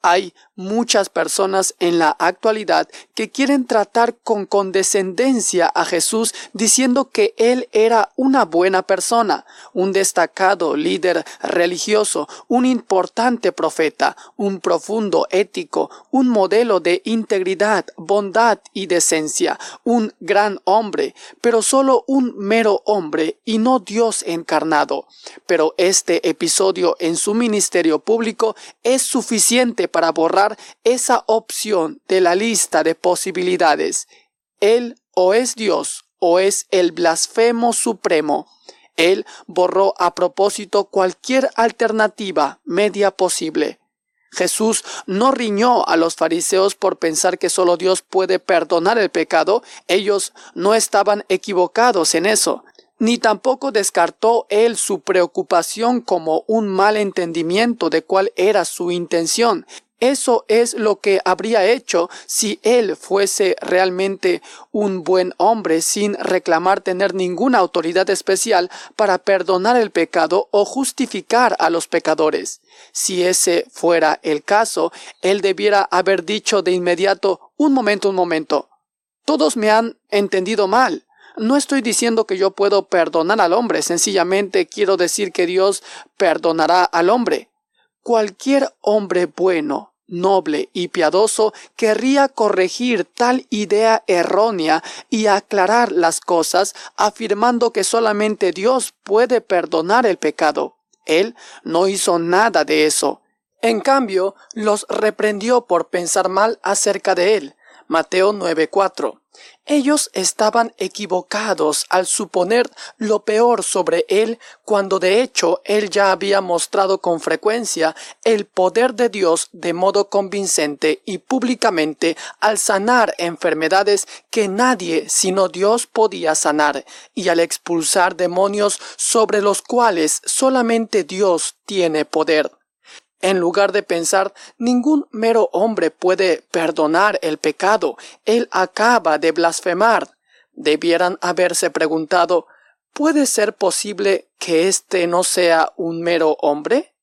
Hay muchas personas en la actualidad que quieren tratar con condescendencia a Jesús diciendo que Él era una buena persona, un destacado líder religioso, un importante profeta, un profundo ético, un modelo de integridad, bondad y decencia, un gran hombre, pero solo un mero hombre y no Dios encarnado. Pero este episodio en su ministerio público es suficiente para borrar esa opción de la lista de posibilidades. Él o es Dios o es el blasfemo supremo. Él borró a propósito cualquier alternativa media posible. Jesús no riñó a los fariseos por pensar que solo Dios puede perdonar el pecado. Ellos no estaban equivocados en eso ni tampoco descartó él su preocupación como un mal entendimiento de cuál era su intención. Eso es lo que habría hecho si él fuese realmente un buen hombre sin reclamar tener ninguna autoridad especial para perdonar el pecado o justificar a los pecadores. Si ese fuera el caso, él debiera haber dicho de inmediato un momento, un momento. Todos me han entendido mal. No estoy diciendo que yo puedo perdonar al hombre, sencillamente quiero decir que Dios perdonará al hombre. Cualquier hombre bueno noble y piadoso querría corregir tal idea errónea y aclarar las cosas afirmando que solamente Dios puede perdonar el pecado. Él no hizo nada de eso. En cambio, los reprendió por pensar mal acerca de él. Mateo 9:4. Ellos estaban equivocados al suponer lo peor sobre él cuando de hecho él ya había mostrado con frecuencia el poder de Dios de modo convincente y públicamente al sanar enfermedades que nadie sino Dios podía sanar y al expulsar demonios sobre los cuales solamente Dios tiene poder. En lugar de pensar, ningún mero hombre puede perdonar el pecado, él acaba de blasfemar. Debieran haberse preguntado, ¿puede ser posible que éste no sea un mero hombre?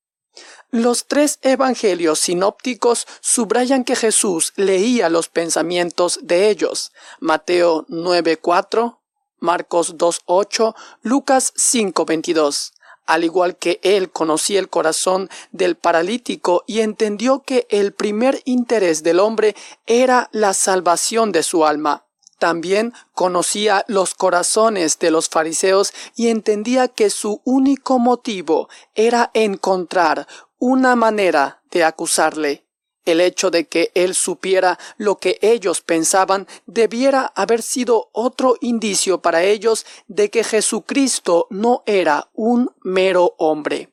Los tres evangelios sinópticos subrayan que Jesús leía los pensamientos de ellos. Mateo 9:4, Marcos 2:8, Lucas 5:22 al igual que él conocía el corazón del paralítico y entendió que el primer interés del hombre era la salvación de su alma. También conocía los corazones de los fariseos y entendía que su único motivo era encontrar una manera de acusarle. El hecho de que él supiera lo que ellos pensaban debiera haber sido otro indicio para ellos de que Jesucristo no era un mero hombre.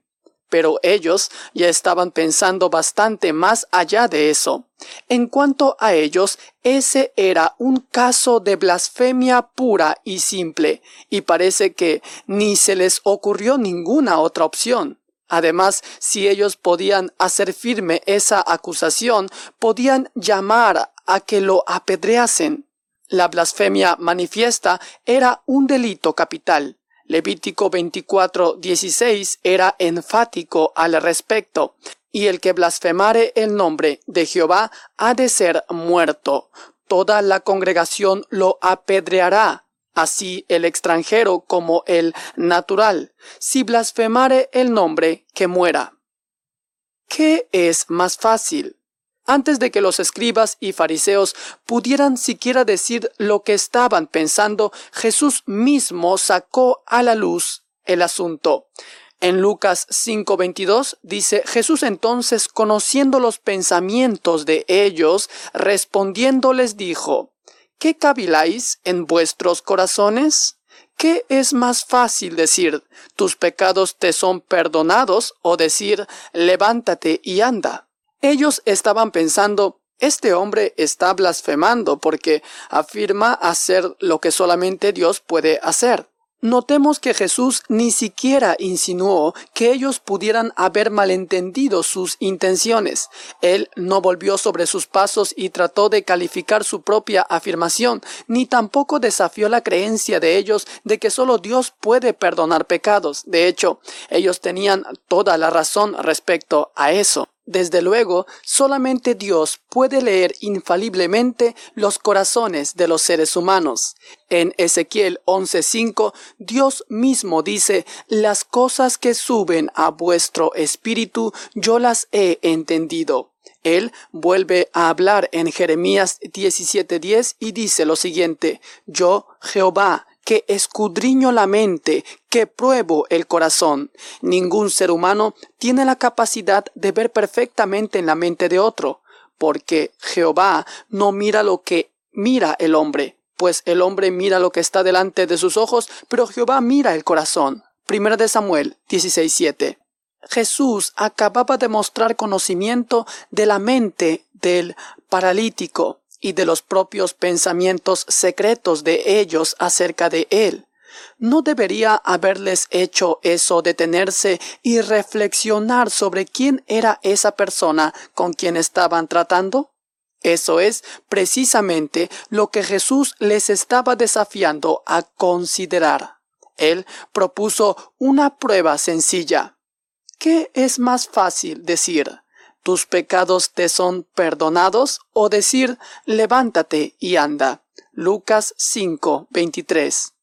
Pero ellos ya estaban pensando bastante más allá de eso. En cuanto a ellos, ese era un caso de blasfemia pura y simple, y parece que ni se les ocurrió ninguna otra opción. Además, si ellos podían hacer firme esa acusación, podían llamar a que lo apedreasen. La blasfemia manifiesta era un delito capital. Levítico 24, 16 era enfático al respecto. Y el que blasfemare el nombre de Jehová ha de ser muerto. Toda la congregación lo apedreará así el extranjero como el natural, si blasfemare el nombre, que muera. ¿Qué es más fácil? Antes de que los escribas y fariseos pudieran siquiera decir lo que estaban pensando, Jesús mismo sacó a la luz el asunto. En Lucas 5:22 dice, Jesús entonces, conociendo los pensamientos de ellos, respondiendo les dijo, ¿Qué caviláis en vuestros corazones? ¿Qué es más fácil decir, tus pecados te son perdonados o decir, levántate y anda? Ellos estaban pensando, este hombre está blasfemando porque afirma hacer lo que solamente Dios puede hacer. Notemos que Jesús ni siquiera insinuó que ellos pudieran haber malentendido sus intenciones. Él no volvió sobre sus pasos y trató de calificar su propia afirmación, ni tampoco desafió la creencia de ellos de que solo Dios puede perdonar pecados. De hecho, ellos tenían toda la razón respecto a eso. Desde luego, solamente Dios puede leer infaliblemente los corazones de los seres humanos. En Ezequiel 11:5, Dios mismo dice, las cosas que suben a vuestro espíritu, yo las he entendido. Él vuelve a hablar en Jeremías 17:10 y dice lo siguiente, yo, Jehová, que escudriño la mente, que pruebo el corazón. Ningún ser humano tiene la capacidad de ver perfectamente en la mente de otro, porque Jehová no mira lo que mira el hombre, pues el hombre mira lo que está delante de sus ojos, pero Jehová mira el corazón. Primera de Samuel 16:7. Jesús acababa de mostrar conocimiento de la mente del paralítico y de los propios pensamientos secretos de ellos acerca de él. ¿No debería haberles hecho eso detenerse y reflexionar sobre quién era esa persona con quien estaban tratando? Eso es precisamente lo que Jesús les estaba desafiando a considerar. Él propuso una prueba sencilla. ¿Qué es más fácil decir? Tus pecados te son perdonados o decir levántate y anda. Lucas 5, 23.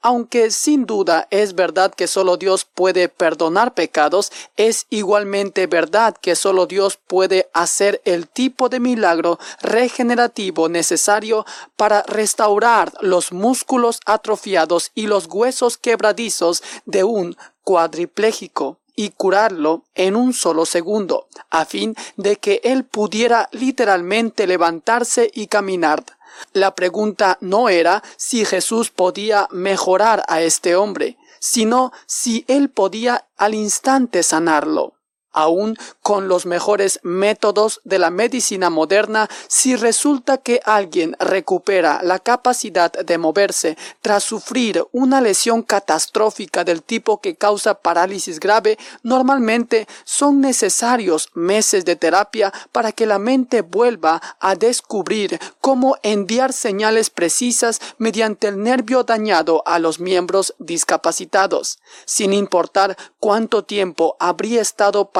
Aunque sin duda es verdad que solo Dios puede perdonar pecados, es igualmente verdad que solo Dios puede hacer el tipo de milagro regenerativo necesario para restaurar los músculos atrofiados y los huesos quebradizos de un cuadripléjico y curarlo en un solo segundo, a fin de que él pudiera literalmente levantarse y caminar. La pregunta no era si Jesús podía mejorar a este hombre, sino si él podía al instante sanarlo aún con los mejores métodos de la medicina moderna, si resulta que alguien recupera la capacidad de moverse tras sufrir una lesión catastrófica del tipo que causa parálisis grave, normalmente son necesarios meses de terapia para que la mente vuelva a descubrir cómo enviar señales precisas mediante el nervio dañado a los miembros discapacitados, sin importar cuánto tiempo habría estado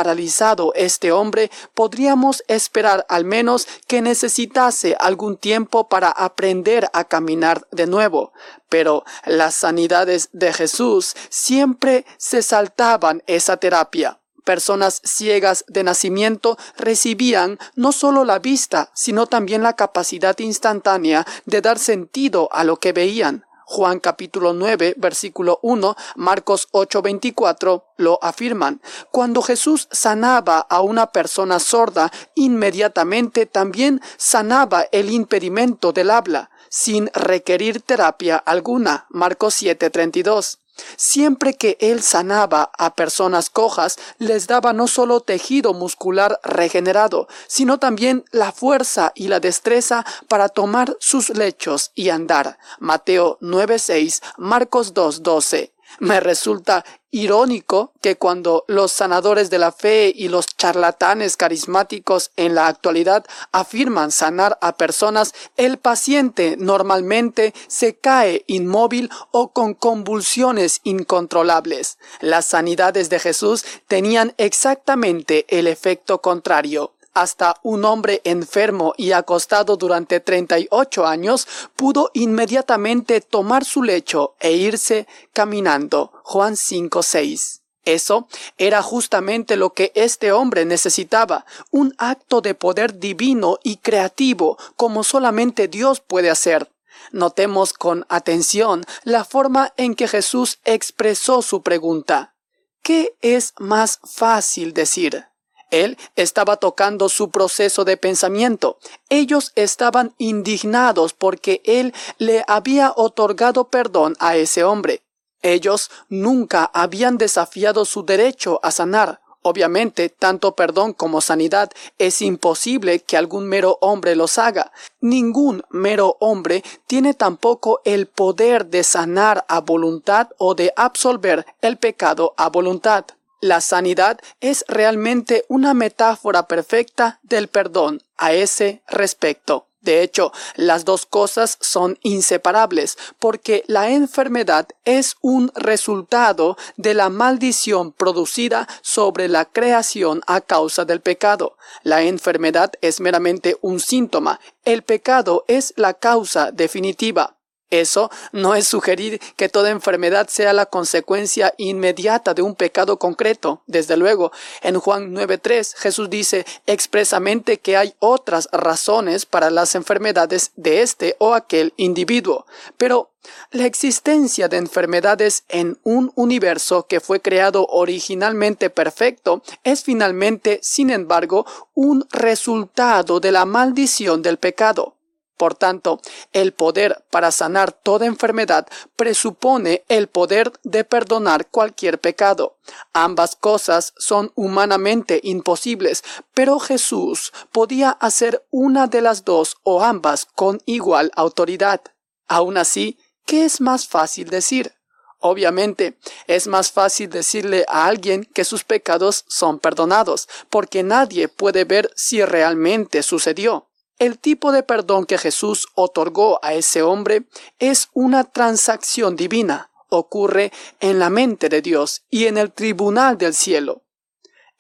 este hombre, podríamos esperar al menos que necesitase algún tiempo para aprender a caminar de nuevo. Pero las sanidades de Jesús siempre se saltaban esa terapia personas ciegas de nacimiento recibían no solo la vista, sino también la capacidad instantánea de dar sentido a lo que veían. Juan capítulo 9, versículo 1, Marcos 8, 24 lo afirman. Cuando Jesús sanaba a una persona sorda, inmediatamente también sanaba el impedimento del habla, sin requerir terapia alguna. Marcos 7, 32. Siempre que él sanaba a personas cojas, les daba no solo tejido muscular regenerado, sino también la fuerza y la destreza para tomar sus lechos y andar. Mateo 9:6, Marcos 2:12. Me resulta irónico que cuando los sanadores de la fe y los charlatanes carismáticos en la actualidad afirman sanar a personas, el paciente normalmente se cae inmóvil o con convulsiones incontrolables. Las sanidades de Jesús tenían exactamente el efecto contrario hasta un hombre enfermo y acostado durante 38 años pudo inmediatamente tomar su lecho e irse caminando. Juan 5:6. Eso era justamente lo que este hombre necesitaba, un acto de poder divino y creativo como solamente Dios puede hacer. Notemos con atención la forma en que Jesús expresó su pregunta. ¿Qué es más fácil decir? Él estaba tocando su proceso de pensamiento. Ellos estaban indignados porque Él le había otorgado perdón a ese hombre. Ellos nunca habían desafiado su derecho a sanar. Obviamente, tanto perdón como sanidad es imposible que algún mero hombre los haga. Ningún mero hombre tiene tampoco el poder de sanar a voluntad o de absolver el pecado a voluntad. La sanidad es realmente una metáfora perfecta del perdón a ese respecto. De hecho, las dos cosas son inseparables porque la enfermedad es un resultado de la maldición producida sobre la creación a causa del pecado. La enfermedad es meramente un síntoma, el pecado es la causa definitiva. Eso no es sugerir que toda enfermedad sea la consecuencia inmediata de un pecado concreto. Desde luego, en Juan 9.3 Jesús dice expresamente que hay otras razones para las enfermedades de este o aquel individuo. Pero la existencia de enfermedades en un universo que fue creado originalmente perfecto es finalmente, sin embargo, un resultado de la maldición del pecado. Por tanto, el poder para sanar toda enfermedad presupone el poder de perdonar cualquier pecado. Ambas cosas son humanamente imposibles, pero Jesús podía hacer una de las dos o ambas con igual autoridad. Aún así, ¿qué es más fácil decir? Obviamente, es más fácil decirle a alguien que sus pecados son perdonados, porque nadie puede ver si realmente sucedió. El tipo de perdón que Jesús otorgó a ese hombre es una transacción divina, ocurre en la mente de Dios y en el tribunal del cielo.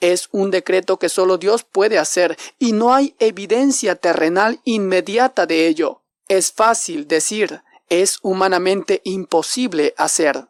Es un decreto que solo Dios puede hacer y no hay evidencia terrenal inmediata de ello. Es fácil decir, es humanamente imposible hacer.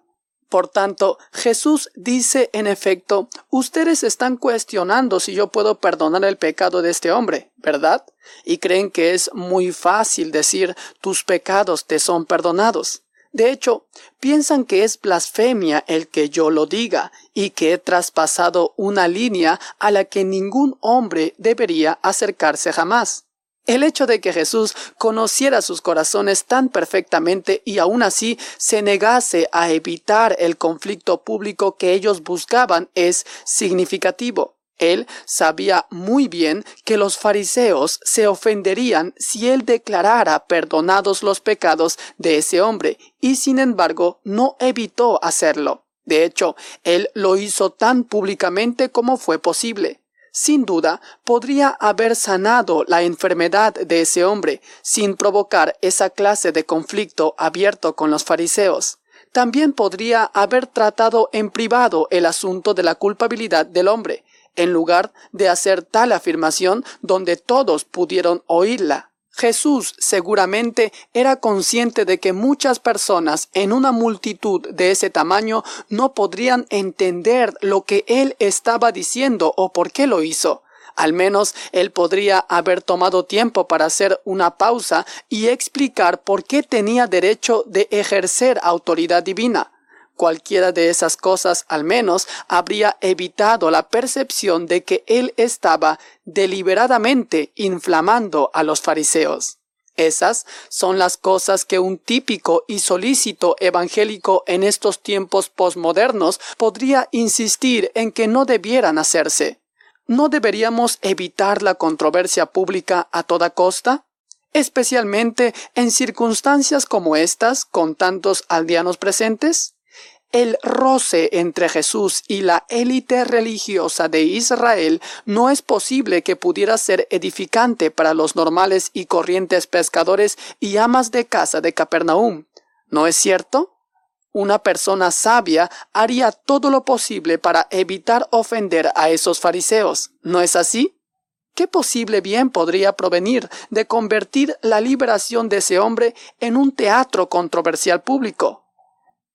Por tanto, Jesús dice en efecto, ustedes están cuestionando si yo puedo perdonar el pecado de este hombre, ¿verdad? Y creen que es muy fácil decir, tus pecados te son perdonados. De hecho, piensan que es blasfemia el que yo lo diga y que he traspasado una línea a la que ningún hombre debería acercarse jamás. El hecho de que Jesús conociera sus corazones tan perfectamente y aún así se negase a evitar el conflicto público que ellos buscaban es significativo. Él sabía muy bien que los fariseos se ofenderían si él declarara perdonados los pecados de ese hombre, y sin embargo no evitó hacerlo. De hecho, él lo hizo tan públicamente como fue posible. Sin duda, podría haber sanado la enfermedad de ese hombre sin provocar esa clase de conflicto abierto con los fariseos. También podría haber tratado en privado el asunto de la culpabilidad del hombre, en lugar de hacer tal afirmación donde todos pudieron oírla. Jesús seguramente era consciente de que muchas personas en una multitud de ese tamaño no podrían entender lo que él estaba diciendo o por qué lo hizo. Al menos él podría haber tomado tiempo para hacer una pausa y explicar por qué tenía derecho de ejercer autoridad divina. Cualquiera de esas cosas al menos habría evitado la percepción de que él estaba deliberadamente inflamando a los fariseos. Esas son las cosas que un típico y solícito evangélico en estos tiempos posmodernos podría insistir en que no debieran hacerse. ¿No deberíamos evitar la controversia pública a toda costa? Especialmente en circunstancias como estas, con tantos aldeanos presentes? El roce entre Jesús y la élite religiosa de Israel no es posible que pudiera ser edificante para los normales y corrientes pescadores y amas de casa de Capernaum. ¿No es cierto? Una persona sabia haría todo lo posible para evitar ofender a esos fariseos. ¿No es así? ¿Qué posible bien podría provenir de convertir la liberación de ese hombre en un teatro controversial público?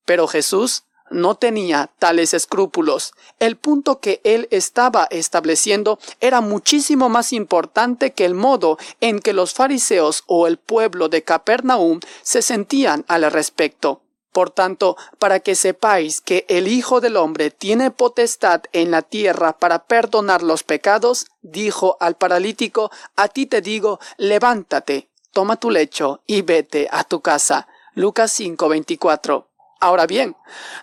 Pero Jesús no tenía tales escrúpulos. El punto que él estaba estableciendo era muchísimo más importante que el modo en que los fariseos o el pueblo de Capernaum se sentían al respecto. Por tanto, para que sepáis que el Hijo del Hombre tiene potestad en la tierra para perdonar los pecados, dijo al paralítico, a ti te digo, levántate, toma tu lecho y vete a tu casa. Lucas 5:24. Ahora bien,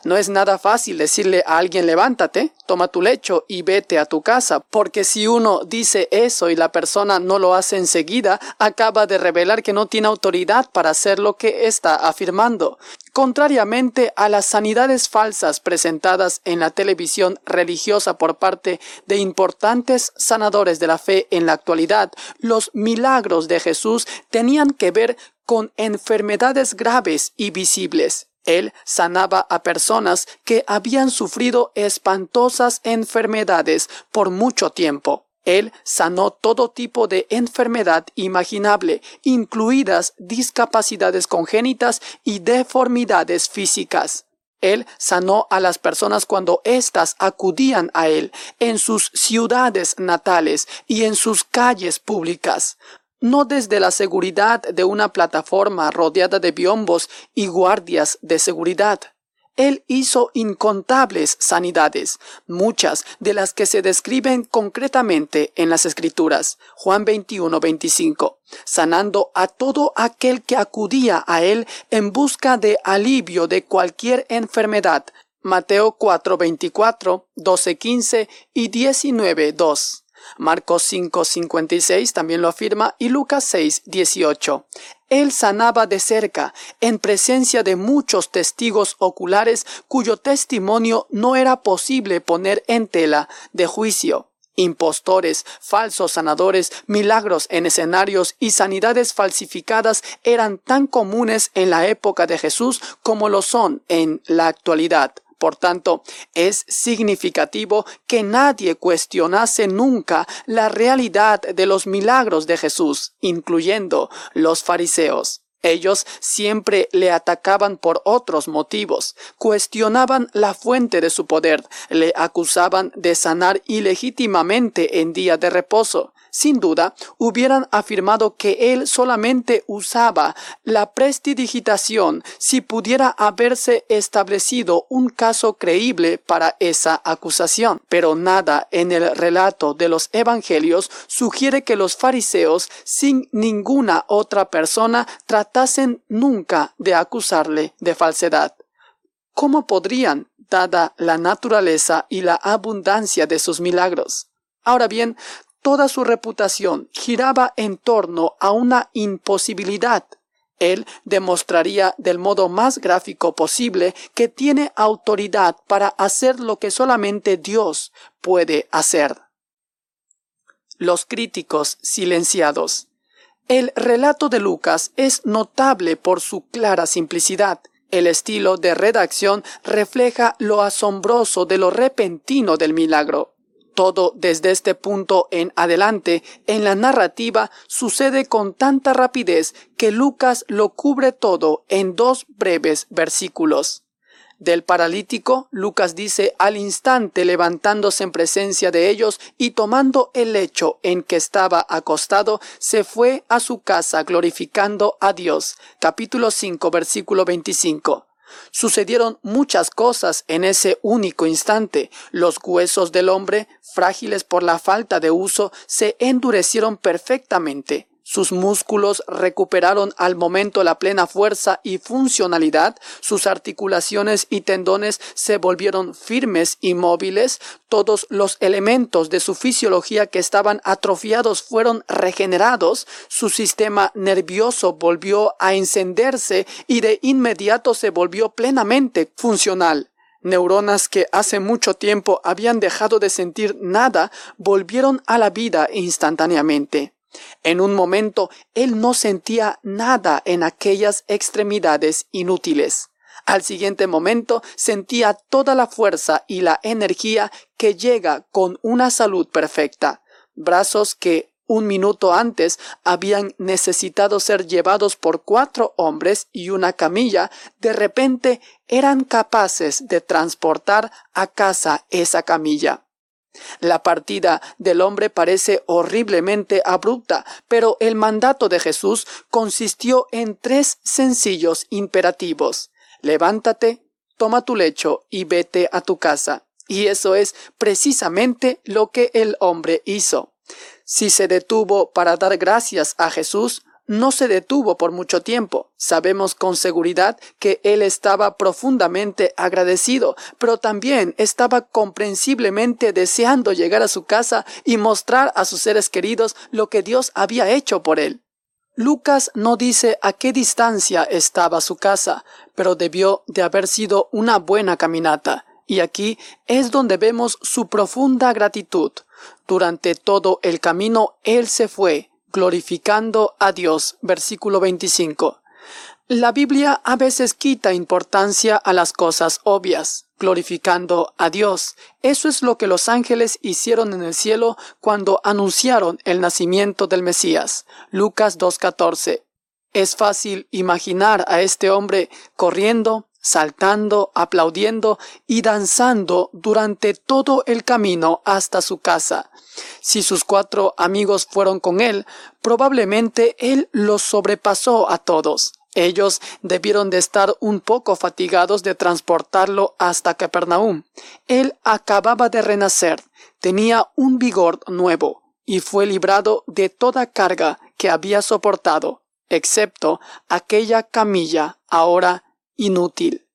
no es nada fácil decirle a alguien levántate, toma tu lecho y vete a tu casa, porque si uno dice eso y la persona no lo hace enseguida, acaba de revelar que no tiene autoridad para hacer lo que está afirmando. Contrariamente a las sanidades falsas presentadas en la televisión religiosa por parte de importantes sanadores de la fe en la actualidad, los milagros de Jesús tenían que ver con enfermedades graves y visibles. Él sanaba a personas que habían sufrido espantosas enfermedades por mucho tiempo. Él sanó todo tipo de enfermedad imaginable, incluidas discapacidades congénitas y deformidades físicas. Él sanó a las personas cuando éstas acudían a Él en sus ciudades natales y en sus calles públicas no desde la seguridad de una plataforma rodeada de biombos y guardias de seguridad. Él hizo incontables sanidades, muchas de las que se describen concretamente en las Escrituras, Juan 21, 25, sanando a todo aquel que acudía a él en busca de alivio de cualquier enfermedad, Mateo 4, 24, 12, 15 y 19, 2. Marcos 5:56 también lo afirma y Lucas 6:18. Él sanaba de cerca, en presencia de muchos testigos oculares cuyo testimonio no era posible poner en tela de juicio. Impostores, falsos sanadores, milagros en escenarios y sanidades falsificadas eran tan comunes en la época de Jesús como lo son en la actualidad. Por tanto, es significativo que nadie cuestionase nunca la realidad de los milagros de Jesús, incluyendo los fariseos. Ellos siempre le atacaban por otros motivos, cuestionaban la fuente de su poder, le acusaban de sanar ilegítimamente en día de reposo, sin duda, hubieran afirmado que él solamente usaba la prestidigitación si pudiera haberse establecido un caso creíble para esa acusación. Pero nada en el relato de los evangelios sugiere que los fariseos, sin ninguna otra persona, tratasen nunca de acusarle de falsedad. ¿Cómo podrían, dada la naturaleza y la abundancia de sus milagros? Ahora bien, toda su reputación giraba en torno a una imposibilidad. Él demostraría del modo más gráfico posible que tiene autoridad para hacer lo que solamente Dios puede hacer. Los críticos silenciados. El relato de Lucas es notable por su clara simplicidad. El estilo de redacción refleja lo asombroso de lo repentino del milagro. Todo desde este punto en adelante en la narrativa sucede con tanta rapidez que Lucas lo cubre todo en dos breves versículos. Del paralítico, Lucas dice al instante levantándose en presencia de ellos y tomando el lecho en que estaba acostado, se fue a su casa glorificando a Dios. Capítulo 5, versículo 25. Sucedieron muchas cosas en ese único instante. Los huesos del hombre, frágiles por la falta de uso, se endurecieron perfectamente. Sus músculos recuperaron al momento la plena fuerza y funcionalidad, sus articulaciones y tendones se volvieron firmes y móviles, todos los elementos de su fisiología que estaban atrofiados fueron regenerados, su sistema nervioso volvió a encenderse y de inmediato se volvió plenamente funcional. Neuronas que hace mucho tiempo habían dejado de sentir nada volvieron a la vida instantáneamente. En un momento él no sentía nada en aquellas extremidades inútiles. Al siguiente momento sentía toda la fuerza y la energía que llega con una salud perfecta. Brazos que un minuto antes habían necesitado ser llevados por cuatro hombres y una camilla, de repente eran capaces de transportar a casa esa camilla. La partida del hombre parece horriblemente abrupta, pero el mandato de Jesús consistió en tres sencillos imperativos. Levántate, toma tu lecho y vete a tu casa. Y eso es precisamente lo que el hombre hizo. Si se detuvo para dar gracias a Jesús, no se detuvo por mucho tiempo. Sabemos con seguridad que él estaba profundamente agradecido, pero también estaba comprensiblemente deseando llegar a su casa y mostrar a sus seres queridos lo que Dios había hecho por él. Lucas no dice a qué distancia estaba su casa, pero debió de haber sido una buena caminata. Y aquí es donde vemos su profunda gratitud. Durante todo el camino él se fue, glorificando a Dios. Versículo 25. La Biblia a veces quita importancia a las cosas obvias, glorificando a Dios. Eso es lo que los ángeles hicieron en el cielo cuando anunciaron el nacimiento del Mesías. Lucas 2.14. Es fácil imaginar a este hombre corriendo, saltando, aplaudiendo y danzando durante todo el camino hasta su casa. Si sus cuatro amigos fueron con él, probablemente él los sobrepasó a todos. Ellos debieron de estar un poco fatigados de transportarlo hasta Capernaum. Él acababa de renacer, tenía un vigor nuevo, y fue librado de toda carga que había soportado, excepto aquella camilla ahora inútil.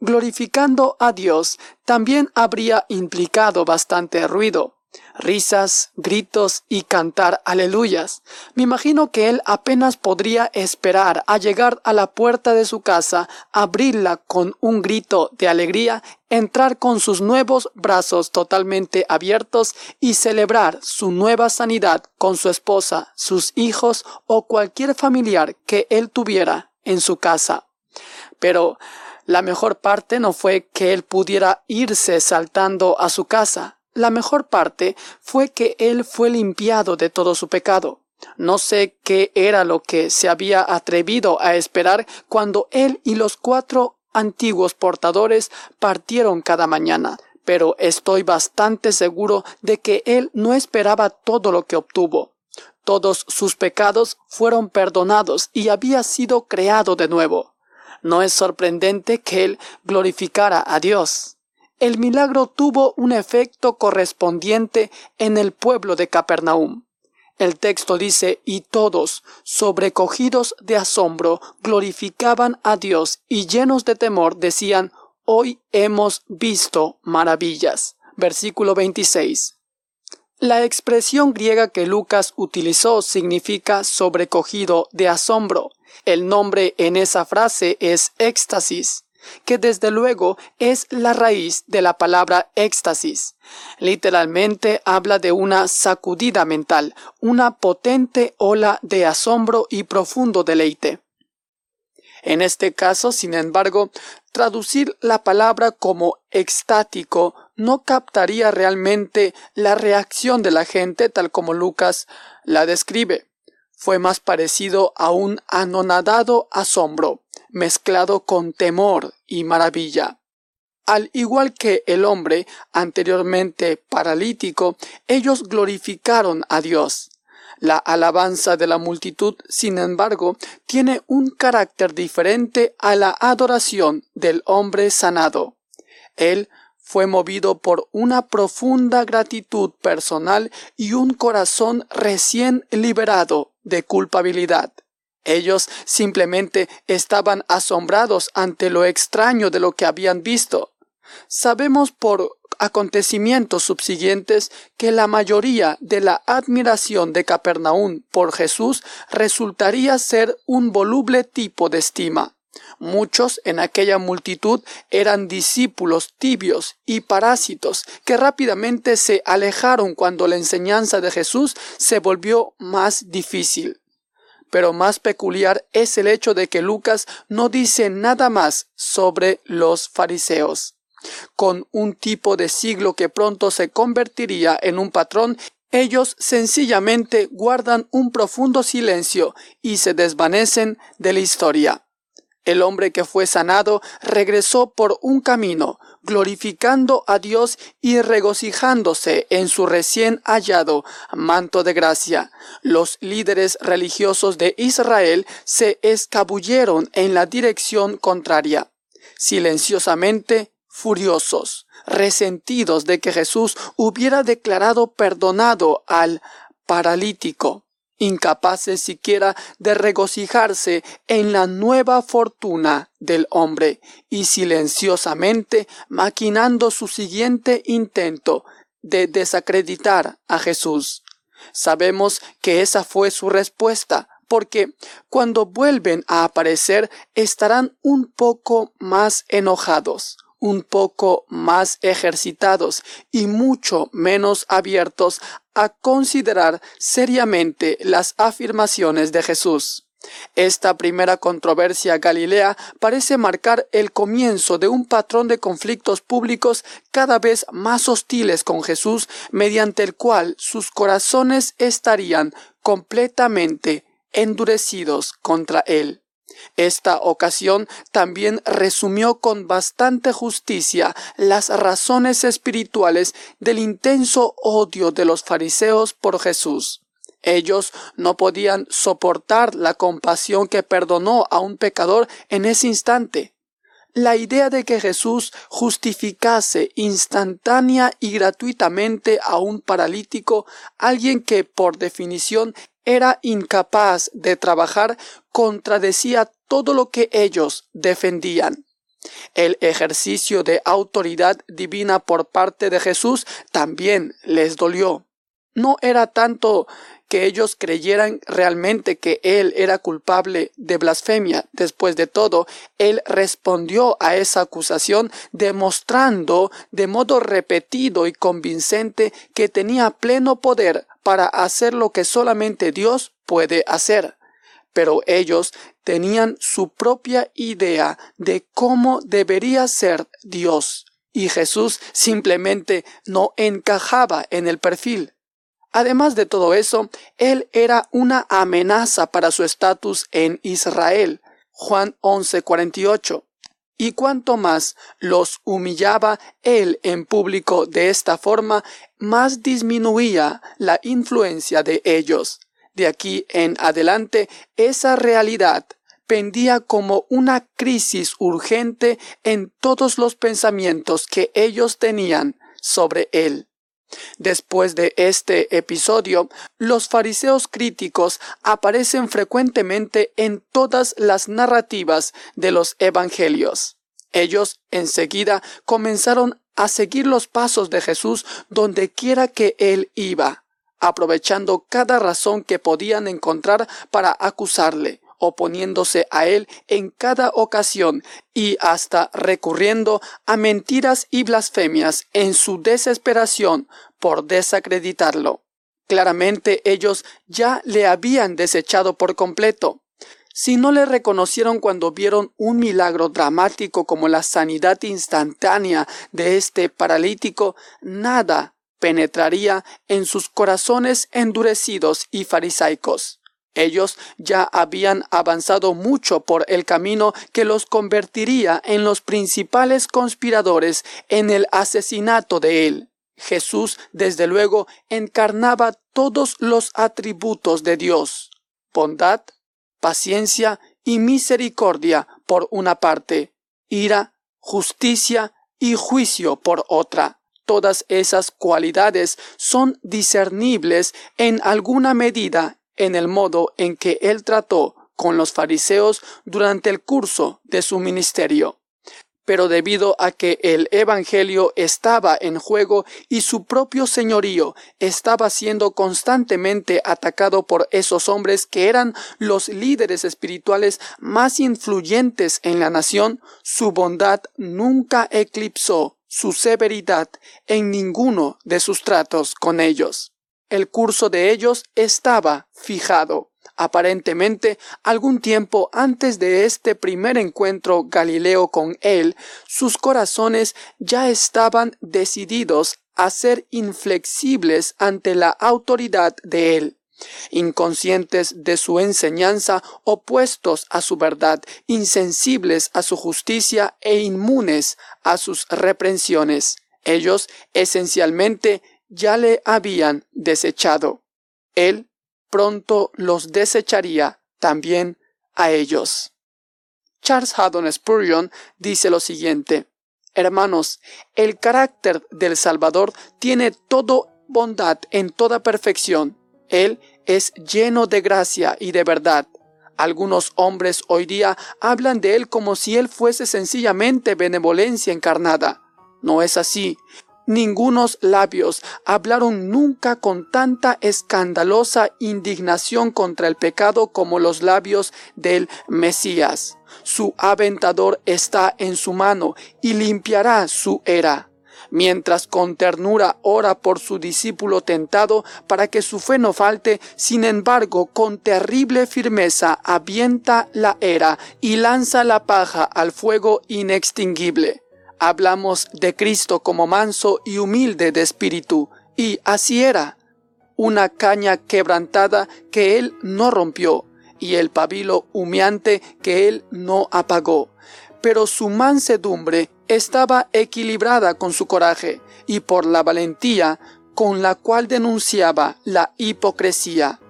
Glorificando a Dios también habría implicado bastante ruido risas, gritos y cantar aleluyas. Me imagino que él apenas podría esperar a llegar a la puerta de su casa, abrirla con un grito de alegría, entrar con sus nuevos brazos totalmente abiertos y celebrar su nueva sanidad con su esposa, sus hijos o cualquier familiar que él tuviera en su casa. Pero la mejor parte no fue que él pudiera irse saltando a su casa, la mejor parte fue que él fue limpiado de todo su pecado. No sé qué era lo que se había atrevido a esperar cuando él y los cuatro antiguos portadores partieron cada mañana, pero estoy bastante seguro de que él no esperaba todo lo que obtuvo. Todos sus pecados fueron perdonados y había sido creado de nuevo. No es sorprendente que él glorificara a Dios. El milagro tuvo un efecto correspondiente en el pueblo de Capernaum. El texto dice, y todos, sobrecogidos de asombro, glorificaban a Dios y llenos de temor decían, hoy hemos visto maravillas. Versículo 26. La expresión griega que Lucas utilizó significa sobrecogido de asombro. El nombre en esa frase es éxtasis, que desde luego es la raíz de la palabra éxtasis. Literalmente habla de una sacudida mental, una potente ola de asombro y profundo deleite. En este caso, sin embargo, traducir la palabra como extático no captaría realmente la reacción de la gente tal como Lucas la describe. Fue más parecido a un anonadado asombro, mezclado con temor y maravilla. Al igual que el hombre anteriormente paralítico, ellos glorificaron a Dios. La alabanza de la multitud, sin embargo, tiene un carácter diferente a la adoración del hombre sanado. Él fue movido por una profunda gratitud personal y un corazón recién liberado de culpabilidad. Ellos simplemente estaban asombrados ante lo extraño de lo que habían visto. Sabemos por acontecimientos subsiguientes que la mayoría de la admiración de Capernaum por Jesús resultaría ser un voluble tipo de estima. Muchos en aquella multitud eran discípulos tibios y parásitos que rápidamente se alejaron cuando la enseñanza de Jesús se volvió más difícil. Pero más peculiar es el hecho de que Lucas no dice nada más sobre los fariseos con un tipo de siglo que pronto se convertiría en un patrón, ellos sencillamente guardan un profundo silencio y se desvanecen de la historia. El hombre que fue sanado regresó por un camino, glorificando a Dios y regocijándose en su recién hallado manto de gracia. Los líderes religiosos de Israel se escabulleron en la dirección contraria. Silenciosamente furiosos, resentidos de que Jesús hubiera declarado perdonado al paralítico, incapaces siquiera de regocijarse en la nueva fortuna del hombre, y silenciosamente maquinando su siguiente intento de desacreditar a Jesús. Sabemos que esa fue su respuesta, porque cuando vuelven a aparecer estarán un poco más enojados, un poco más ejercitados y mucho menos abiertos a considerar seriamente las afirmaciones de Jesús. Esta primera controversia galilea parece marcar el comienzo de un patrón de conflictos públicos cada vez más hostiles con Jesús, mediante el cual sus corazones estarían completamente endurecidos contra él. Esta ocasión también resumió con bastante justicia las razones espirituales del intenso odio de los fariseos por Jesús. Ellos no podían soportar la compasión que perdonó a un pecador en ese instante. La idea de que Jesús justificase instantánea y gratuitamente a un paralítico, alguien que por definición era incapaz de trabajar, contradecía todo lo que ellos defendían. El ejercicio de autoridad divina por parte de Jesús también les dolió. No era tanto que ellos creyeran realmente que él era culpable de blasfemia. Después de todo, él respondió a esa acusación demostrando de modo repetido y convincente que tenía pleno poder para hacer lo que solamente Dios puede hacer. Pero ellos tenían su propia idea de cómo debería ser Dios, y Jesús simplemente no encajaba en el perfil. Además de todo eso, él era una amenaza para su estatus en Israel. Juan 11:48. Y cuanto más los humillaba él en público de esta forma, más disminuía la influencia de ellos. De aquí en adelante, esa realidad pendía como una crisis urgente en todos los pensamientos que ellos tenían sobre él. Después de este episodio, los fariseos críticos aparecen frecuentemente en todas las narrativas de los evangelios. Ellos enseguida comenzaron a seguir los pasos de Jesús donde quiera que él iba, aprovechando cada razón que podían encontrar para acusarle, oponiéndose a él en cada ocasión y hasta recurriendo a mentiras y blasfemias en su desesperación por desacreditarlo. Claramente ellos ya le habían desechado por completo. Si no le reconocieron cuando vieron un milagro dramático como la sanidad instantánea de este paralítico, nada penetraría en sus corazones endurecidos y farisaicos. Ellos ya habían avanzado mucho por el camino que los convertiría en los principales conspiradores en el asesinato de él. Jesús, desde luego, encarnaba todos los atributos de Dios bondad, paciencia y misericordia por una parte, ira, justicia y juicio por otra. Todas esas cualidades son discernibles en alguna medida en el modo en que él trató con los fariseos durante el curso de su ministerio. Pero debido a que el Evangelio estaba en juego y su propio señorío estaba siendo constantemente atacado por esos hombres que eran los líderes espirituales más influyentes en la nación, su bondad nunca eclipsó su severidad en ninguno de sus tratos con ellos el curso de ellos estaba fijado. Aparentemente, algún tiempo antes de este primer encuentro Galileo con él, sus corazones ya estaban decididos a ser inflexibles ante la autoridad de él inconscientes de su enseñanza, opuestos a su verdad, insensibles a su justicia e inmunes a sus reprensiones. Ellos esencialmente ya le habían desechado. Él pronto los desecharía también a ellos. Charles Haddon Spurgeon dice lo siguiente, Hermanos, el carácter del Salvador tiene todo bondad en toda perfección. Él es lleno de gracia y de verdad. Algunos hombres hoy día hablan de Él como si Él fuese sencillamente benevolencia encarnada. No es así. Ningunos labios. Hablaron nunca con tanta escandalosa indignación contra el pecado como los labios del Mesías. Su aventador está en su mano y limpiará su era. Mientras con ternura ora por su discípulo tentado para que su fe no falte, sin embargo con terrible firmeza avienta la era y lanza la paja al fuego inextinguible hablamos de Cristo como manso y humilde de espíritu, y así era, una caña quebrantada que él no rompió, y el pabilo humeante que él no apagó. Pero su mansedumbre estaba equilibrada con su coraje, y por la valentía con la cual denunciaba la hipocresía.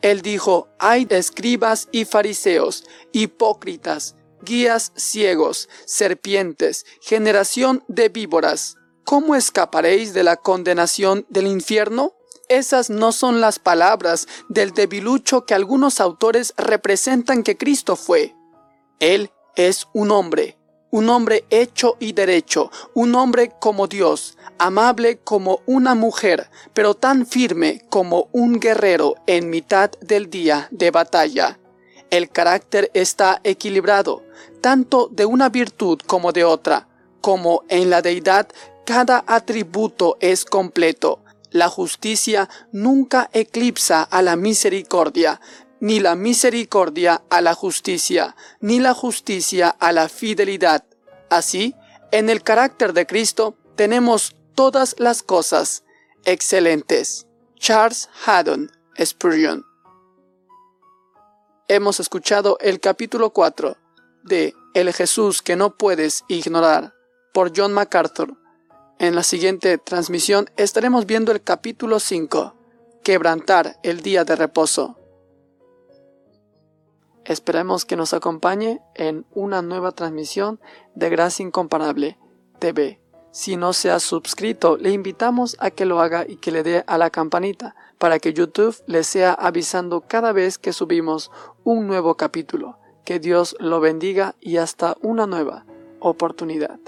Él dijo, hay escribas y fariseos, hipócritas, guías ciegos, serpientes, generación de víboras. ¿Cómo escaparéis de la condenación del infierno? Esas no son las palabras del debilucho que algunos autores representan que Cristo fue. Él es un hombre, un hombre hecho y derecho, un hombre como Dios, amable como una mujer, pero tan firme como un guerrero en mitad del día de batalla. El carácter está equilibrado, tanto de una virtud como de otra, como en la deidad cada atributo es completo. La justicia nunca eclipsa a la misericordia, ni la misericordia a la justicia, ni la justicia a la fidelidad. Así, en el carácter de Cristo tenemos todas las cosas excelentes. Charles Haddon Spurgeon hemos escuchado el capítulo 4 de El Jesús que no puedes ignorar por John MacArthur. En la siguiente transmisión estaremos viendo el capítulo 5 quebrantar el día de reposo. Esperemos que nos acompañe en una nueva transmisión de Gracia Incomparable TV. Si no se ha suscrito, le invitamos a que lo haga y que le dé a la campanita para que YouTube le sea avisando cada vez que subimos un nuevo capítulo. Que Dios lo bendiga y hasta una nueva oportunidad.